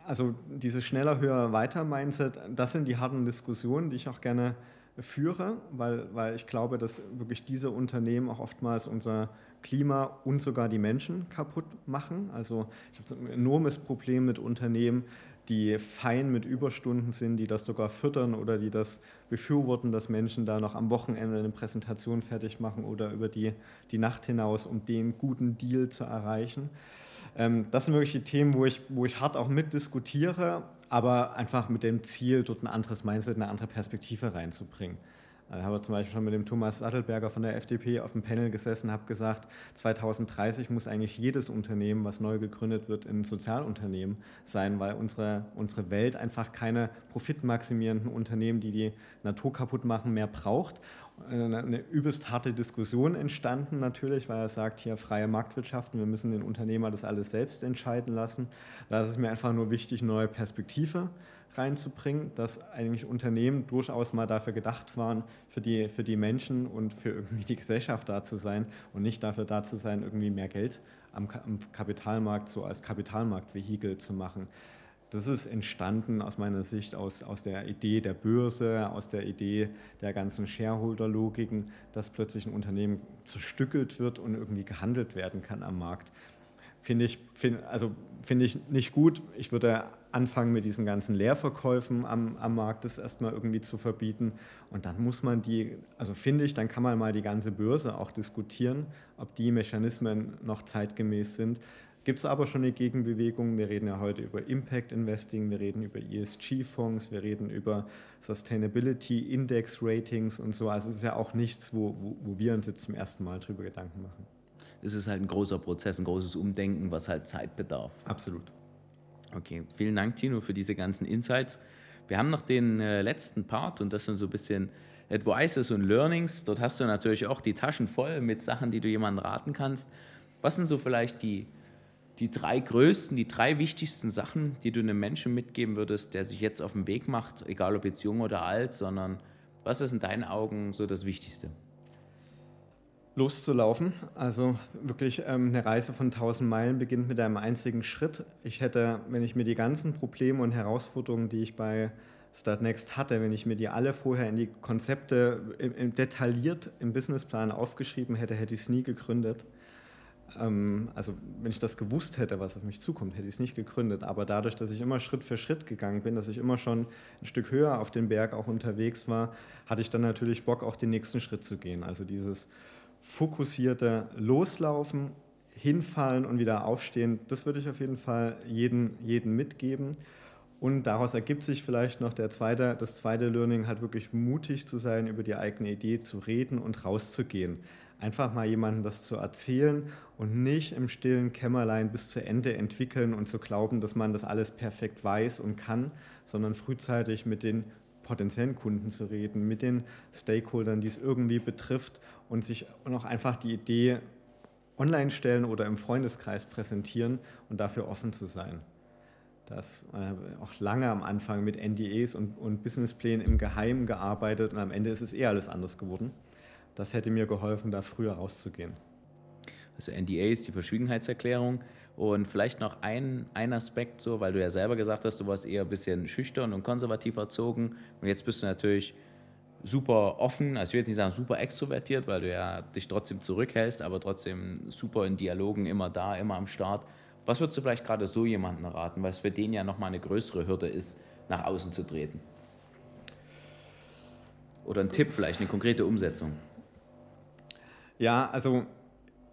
also dieses schneller, höher, weiter Mindset, das sind die harten Diskussionen, die ich auch gerne führe, weil, weil ich glaube, dass wirklich diese Unternehmen auch oftmals unser Klima und sogar die Menschen kaputt machen. Also ich habe ein enormes Problem mit Unternehmen, die fein mit Überstunden sind, die das sogar füttern oder die das befürworten, dass Menschen da noch am Wochenende eine Präsentation fertig machen oder über die, die Nacht hinaus, um den guten Deal zu erreichen. Ähm, das sind wirklich die Themen, wo ich, wo ich hart auch mitdiskutiere, aber einfach mit dem Ziel, dort ein anderes Mindset, eine andere Perspektive reinzubringen. Ich äh, habe zum Beispiel schon mit dem Thomas Sattelberger von der FDP auf dem Panel gesessen, habe gesagt, 2030 muss eigentlich jedes Unternehmen, was neu gegründet wird, ein Sozialunternehmen sein, weil unsere, unsere Welt einfach keine profitmaximierenden Unternehmen, die die Natur kaputt machen, mehr braucht eine übelst harte Diskussion entstanden natürlich, weil er sagt, hier freie Marktwirtschaft, wir müssen den Unternehmer das alles selbst entscheiden lassen. Da ist es mir einfach nur wichtig, neue Perspektive reinzubringen, dass eigentlich Unternehmen durchaus mal dafür gedacht waren, für die, für die Menschen und für irgendwie die Gesellschaft da zu sein und nicht dafür da zu sein, irgendwie mehr Geld am, am Kapitalmarkt so als Kapitalmarktvehikel zu machen. Das ist entstanden aus meiner Sicht aus, aus der Idee der Börse, aus der Idee der ganzen Shareholder-Logiken, dass plötzlich ein Unternehmen zerstückelt wird und irgendwie gehandelt werden kann am Markt. Finde ich, find, also finde ich nicht gut. Ich würde anfangen mit diesen ganzen Leerverkäufen am, am Markt, das erstmal irgendwie zu verbieten. Und dann muss man die, also finde ich, dann kann man mal die ganze Börse auch diskutieren, ob die Mechanismen noch zeitgemäß sind. Gibt es aber schon eine Gegenbewegung. Wir reden ja heute über Impact Investing, wir reden über ESG-Fonds, wir reden über Sustainability Index Ratings und so. Also es ist ja auch nichts, wo, wo, wo wir uns jetzt zum ersten Mal darüber Gedanken machen. Es ist halt ein großer Prozess, ein großes Umdenken, was halt Zeit bedarf. Absolut. Okay, vielen Dank, Tino, für diese ganzen Insights. Wir haben noch den äh, letzten Part und das sind so ein bisschen Advices und Learnings. Dort hast du natürlich auch die Taschen voll mit Sachen, die du jemandem raten kannst. Was sind so vielleicht die die drei größten, die drei wichtigsten Sachen, die du einem Menschen mitgeben würdest, der sich jetzt auf den Weg macht, egal ob jetzt jung oder alt, sondern was ist in deinen Augen so das Wichtigste? Loszulaufen, also wirklich ähm, eine Reise von 1000 Meilen beginnt mit einem einzigen Schritt. Ich hätte, wenn ich mir die ganzen Probleme und Herausforderungen, die ich bei Startnext hatte, wenn ich mir die alle vorher in die Konzepte im, im detailliert im Businessplan aufgeschrieben hätte, hätte ich es nie gegründet also wenn ich das gewusst hätte, was auf mich zukommt, hätte ich es nicht gegründet. Aber dadurch, dass ich immer Schritt für Schritt gegangen bin, dass ich immer schon ein Stück höher auf dem Berg auch unterwegs war, hatte ich dann natürlich Bock, auch den nächsten Schritt zu gehen. Also dieses fokussierte Loslaufen, hinfallen und wieder aufstehen, das würde ich auf jeden Fall jeden, jeden mitgeben. Und daraus ergibt sich vielleicht noch der zweite, das zweite Learning, halt wirklich mutig zu sein, über die eigene Idee zu reden und rauszugehen. Einfach mal jemandem das zu erzählen und nicht im stillen Kämmerlein bis zu Ende entwickeln und zu glauben, dass man das alles perfekt weiß und kann, sondern frühzeitig mit den potenziellen Kunden zu reden, mit den Stakeholdern, die es irgendwie betrifft und sich noch einfach die Idee online stellen oder im Freundeskreis präsentieren und dafür offen zu sein das äh, auch lange am Anfang mit NDAs und, und Businessplänen im Geheimen gearbeitet und am Ende ist es eher alles anders geworden. Das hätte mir geholfen, da früher rauszugehen. Also NDAs, die Verschwiegenheitserklärung. Und vielleicht noch ein, ein Aspekt so, weil du ja selber gesagt hast, du warst eher ein bisschen schüchtern und konservativ erzogen. Und jetzt bist du natürlich super offen, also ich will jetzt nicht sagen super extrovertiert, weil du ja dich trotzdem zurückhältst, aber trotzdem super in Dialogen immer da, immer am Start. Was würdest du vielleicht gerade so jemanden raten, was für den ja nochmal eine größere Hürde ist, nach außen zu treten? Oder ein Tipp vielleicht, eine konkrete Umsetzung? Ja, also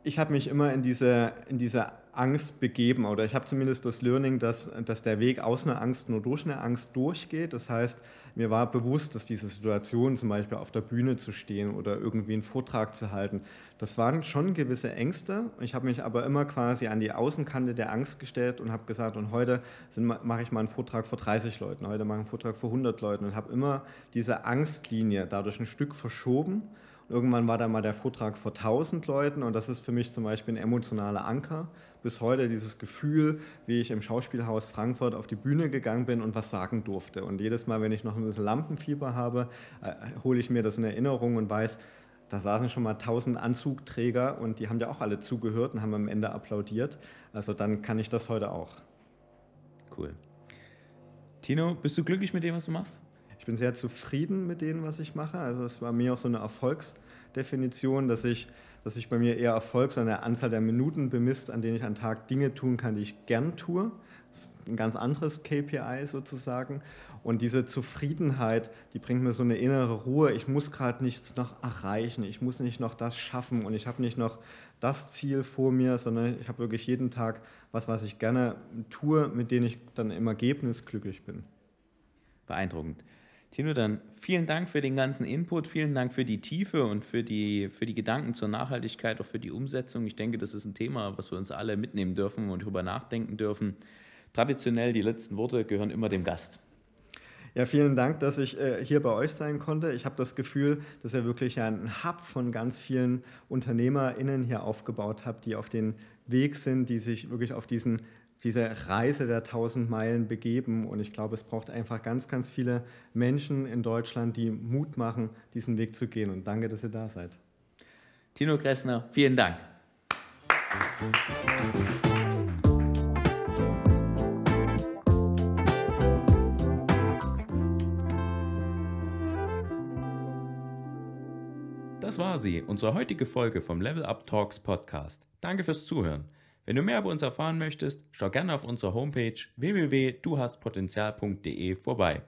ich habe mich immer in diese, in diese Angst begeben oder ich habe zumindest das Learning, dass, dass der Weg aus einer Angst nur durch eine Angst durchgeht. Das heißt, mir war bewusst, dass diese Situation, zum Beispiel auf der Bühne zu stehen oder irgendwie einen Vortrag zu halten, das waren schon gewisse Ängste. Ich habe mich aber immer quasi an die Außenkante der Angst gestellt und habe gesagt, und heute mache ich mal einen Vortrag vor 30 Leuten, heute mache ich einen Vortrag vor 100 Leuten und habe immer diese Angstlinie dadurch ein Stück verschoben Irgendwann war da mal der Vortrag vor 1000 Leuten und das ist für mich zum Beispiel ein emotionaler Anker. Bis heute dieses Gefühl, wie ich im Schauspielhaus Frankfurt auf die Bühne gegangen bin und was sagen durfte. Und jedes Mal, wenn ich noch ein bisschen Lampenfieber habe, äh, hole ich mir das in Erinnerung und weiß, da saßen schon mal 1000 Anzugträger und die haben ja auch alle zugehört und haben am Ende applaudiert. Also dann kann ich das heute auch. Cool. Tino, bist du glücklich mit dem, was du machst? Ich bin sehr zufrieden mit dem, was ich mache. Also es war mir auch so eine Erfolgsdefinition, dass ich, dass ich bei mir eher Erfolg so eine Anzahl der Minuten bemisst, an denen ich am Tag Dinge tun kann, die ich gern tue. ein ganz anderes KPI sozusagen. Und diese Zufriedenheit, die bringt mir so eine innere Ruhe. Ich muss gerade nichts noch erreichen. Ich muss nicht noch das schaffen und ich habe nicht noch das Ziel vor mir, sondern ich habe wirklich jeden Tag was, was ich gerne tue, mit dem ich dann im Ergebnis glücklich bin. Beeindruckend. Tino, dann vielen Dank für den ganzen Input, vielen Dank für die Tiefe und für die, für die Gedanken zur Nachhaltigkeit, auch für die Umsetzung. Ich denke, das ist ein Thema, was wir uns alle mitnehmen dürfen und darüber nachdenken dürfen. Traditionell, die letzten Worte gehören immer dem Gast. Ja, vielen Dank, dass ich äh, hier bei euch sein konnte. Ich habe das Gefühl, dass ihr wirklich ein Hub von ganz vielen UnternehmerInnen hier aufgebaut habt, die auf den Weg sind, die sich wirklich auf diesen diese Reise der 1000 Meilen begeben. Und ich glaube, es braucht einfach ganz, ganz viele Menschen in Deutschland, die Mut machen, diesen Weg zu gehen. Und danke, dass ihr da seid. Tino Kressner, vielen Dank. Das war sie, unsere heutige Folge vom Level Up Talks Podcast. Danke fürs Zuhören. Wenn du mehr über uns erfahren möchtest, schau gerne auf unserer Homepage www.duhastpotenzial.de vorbei.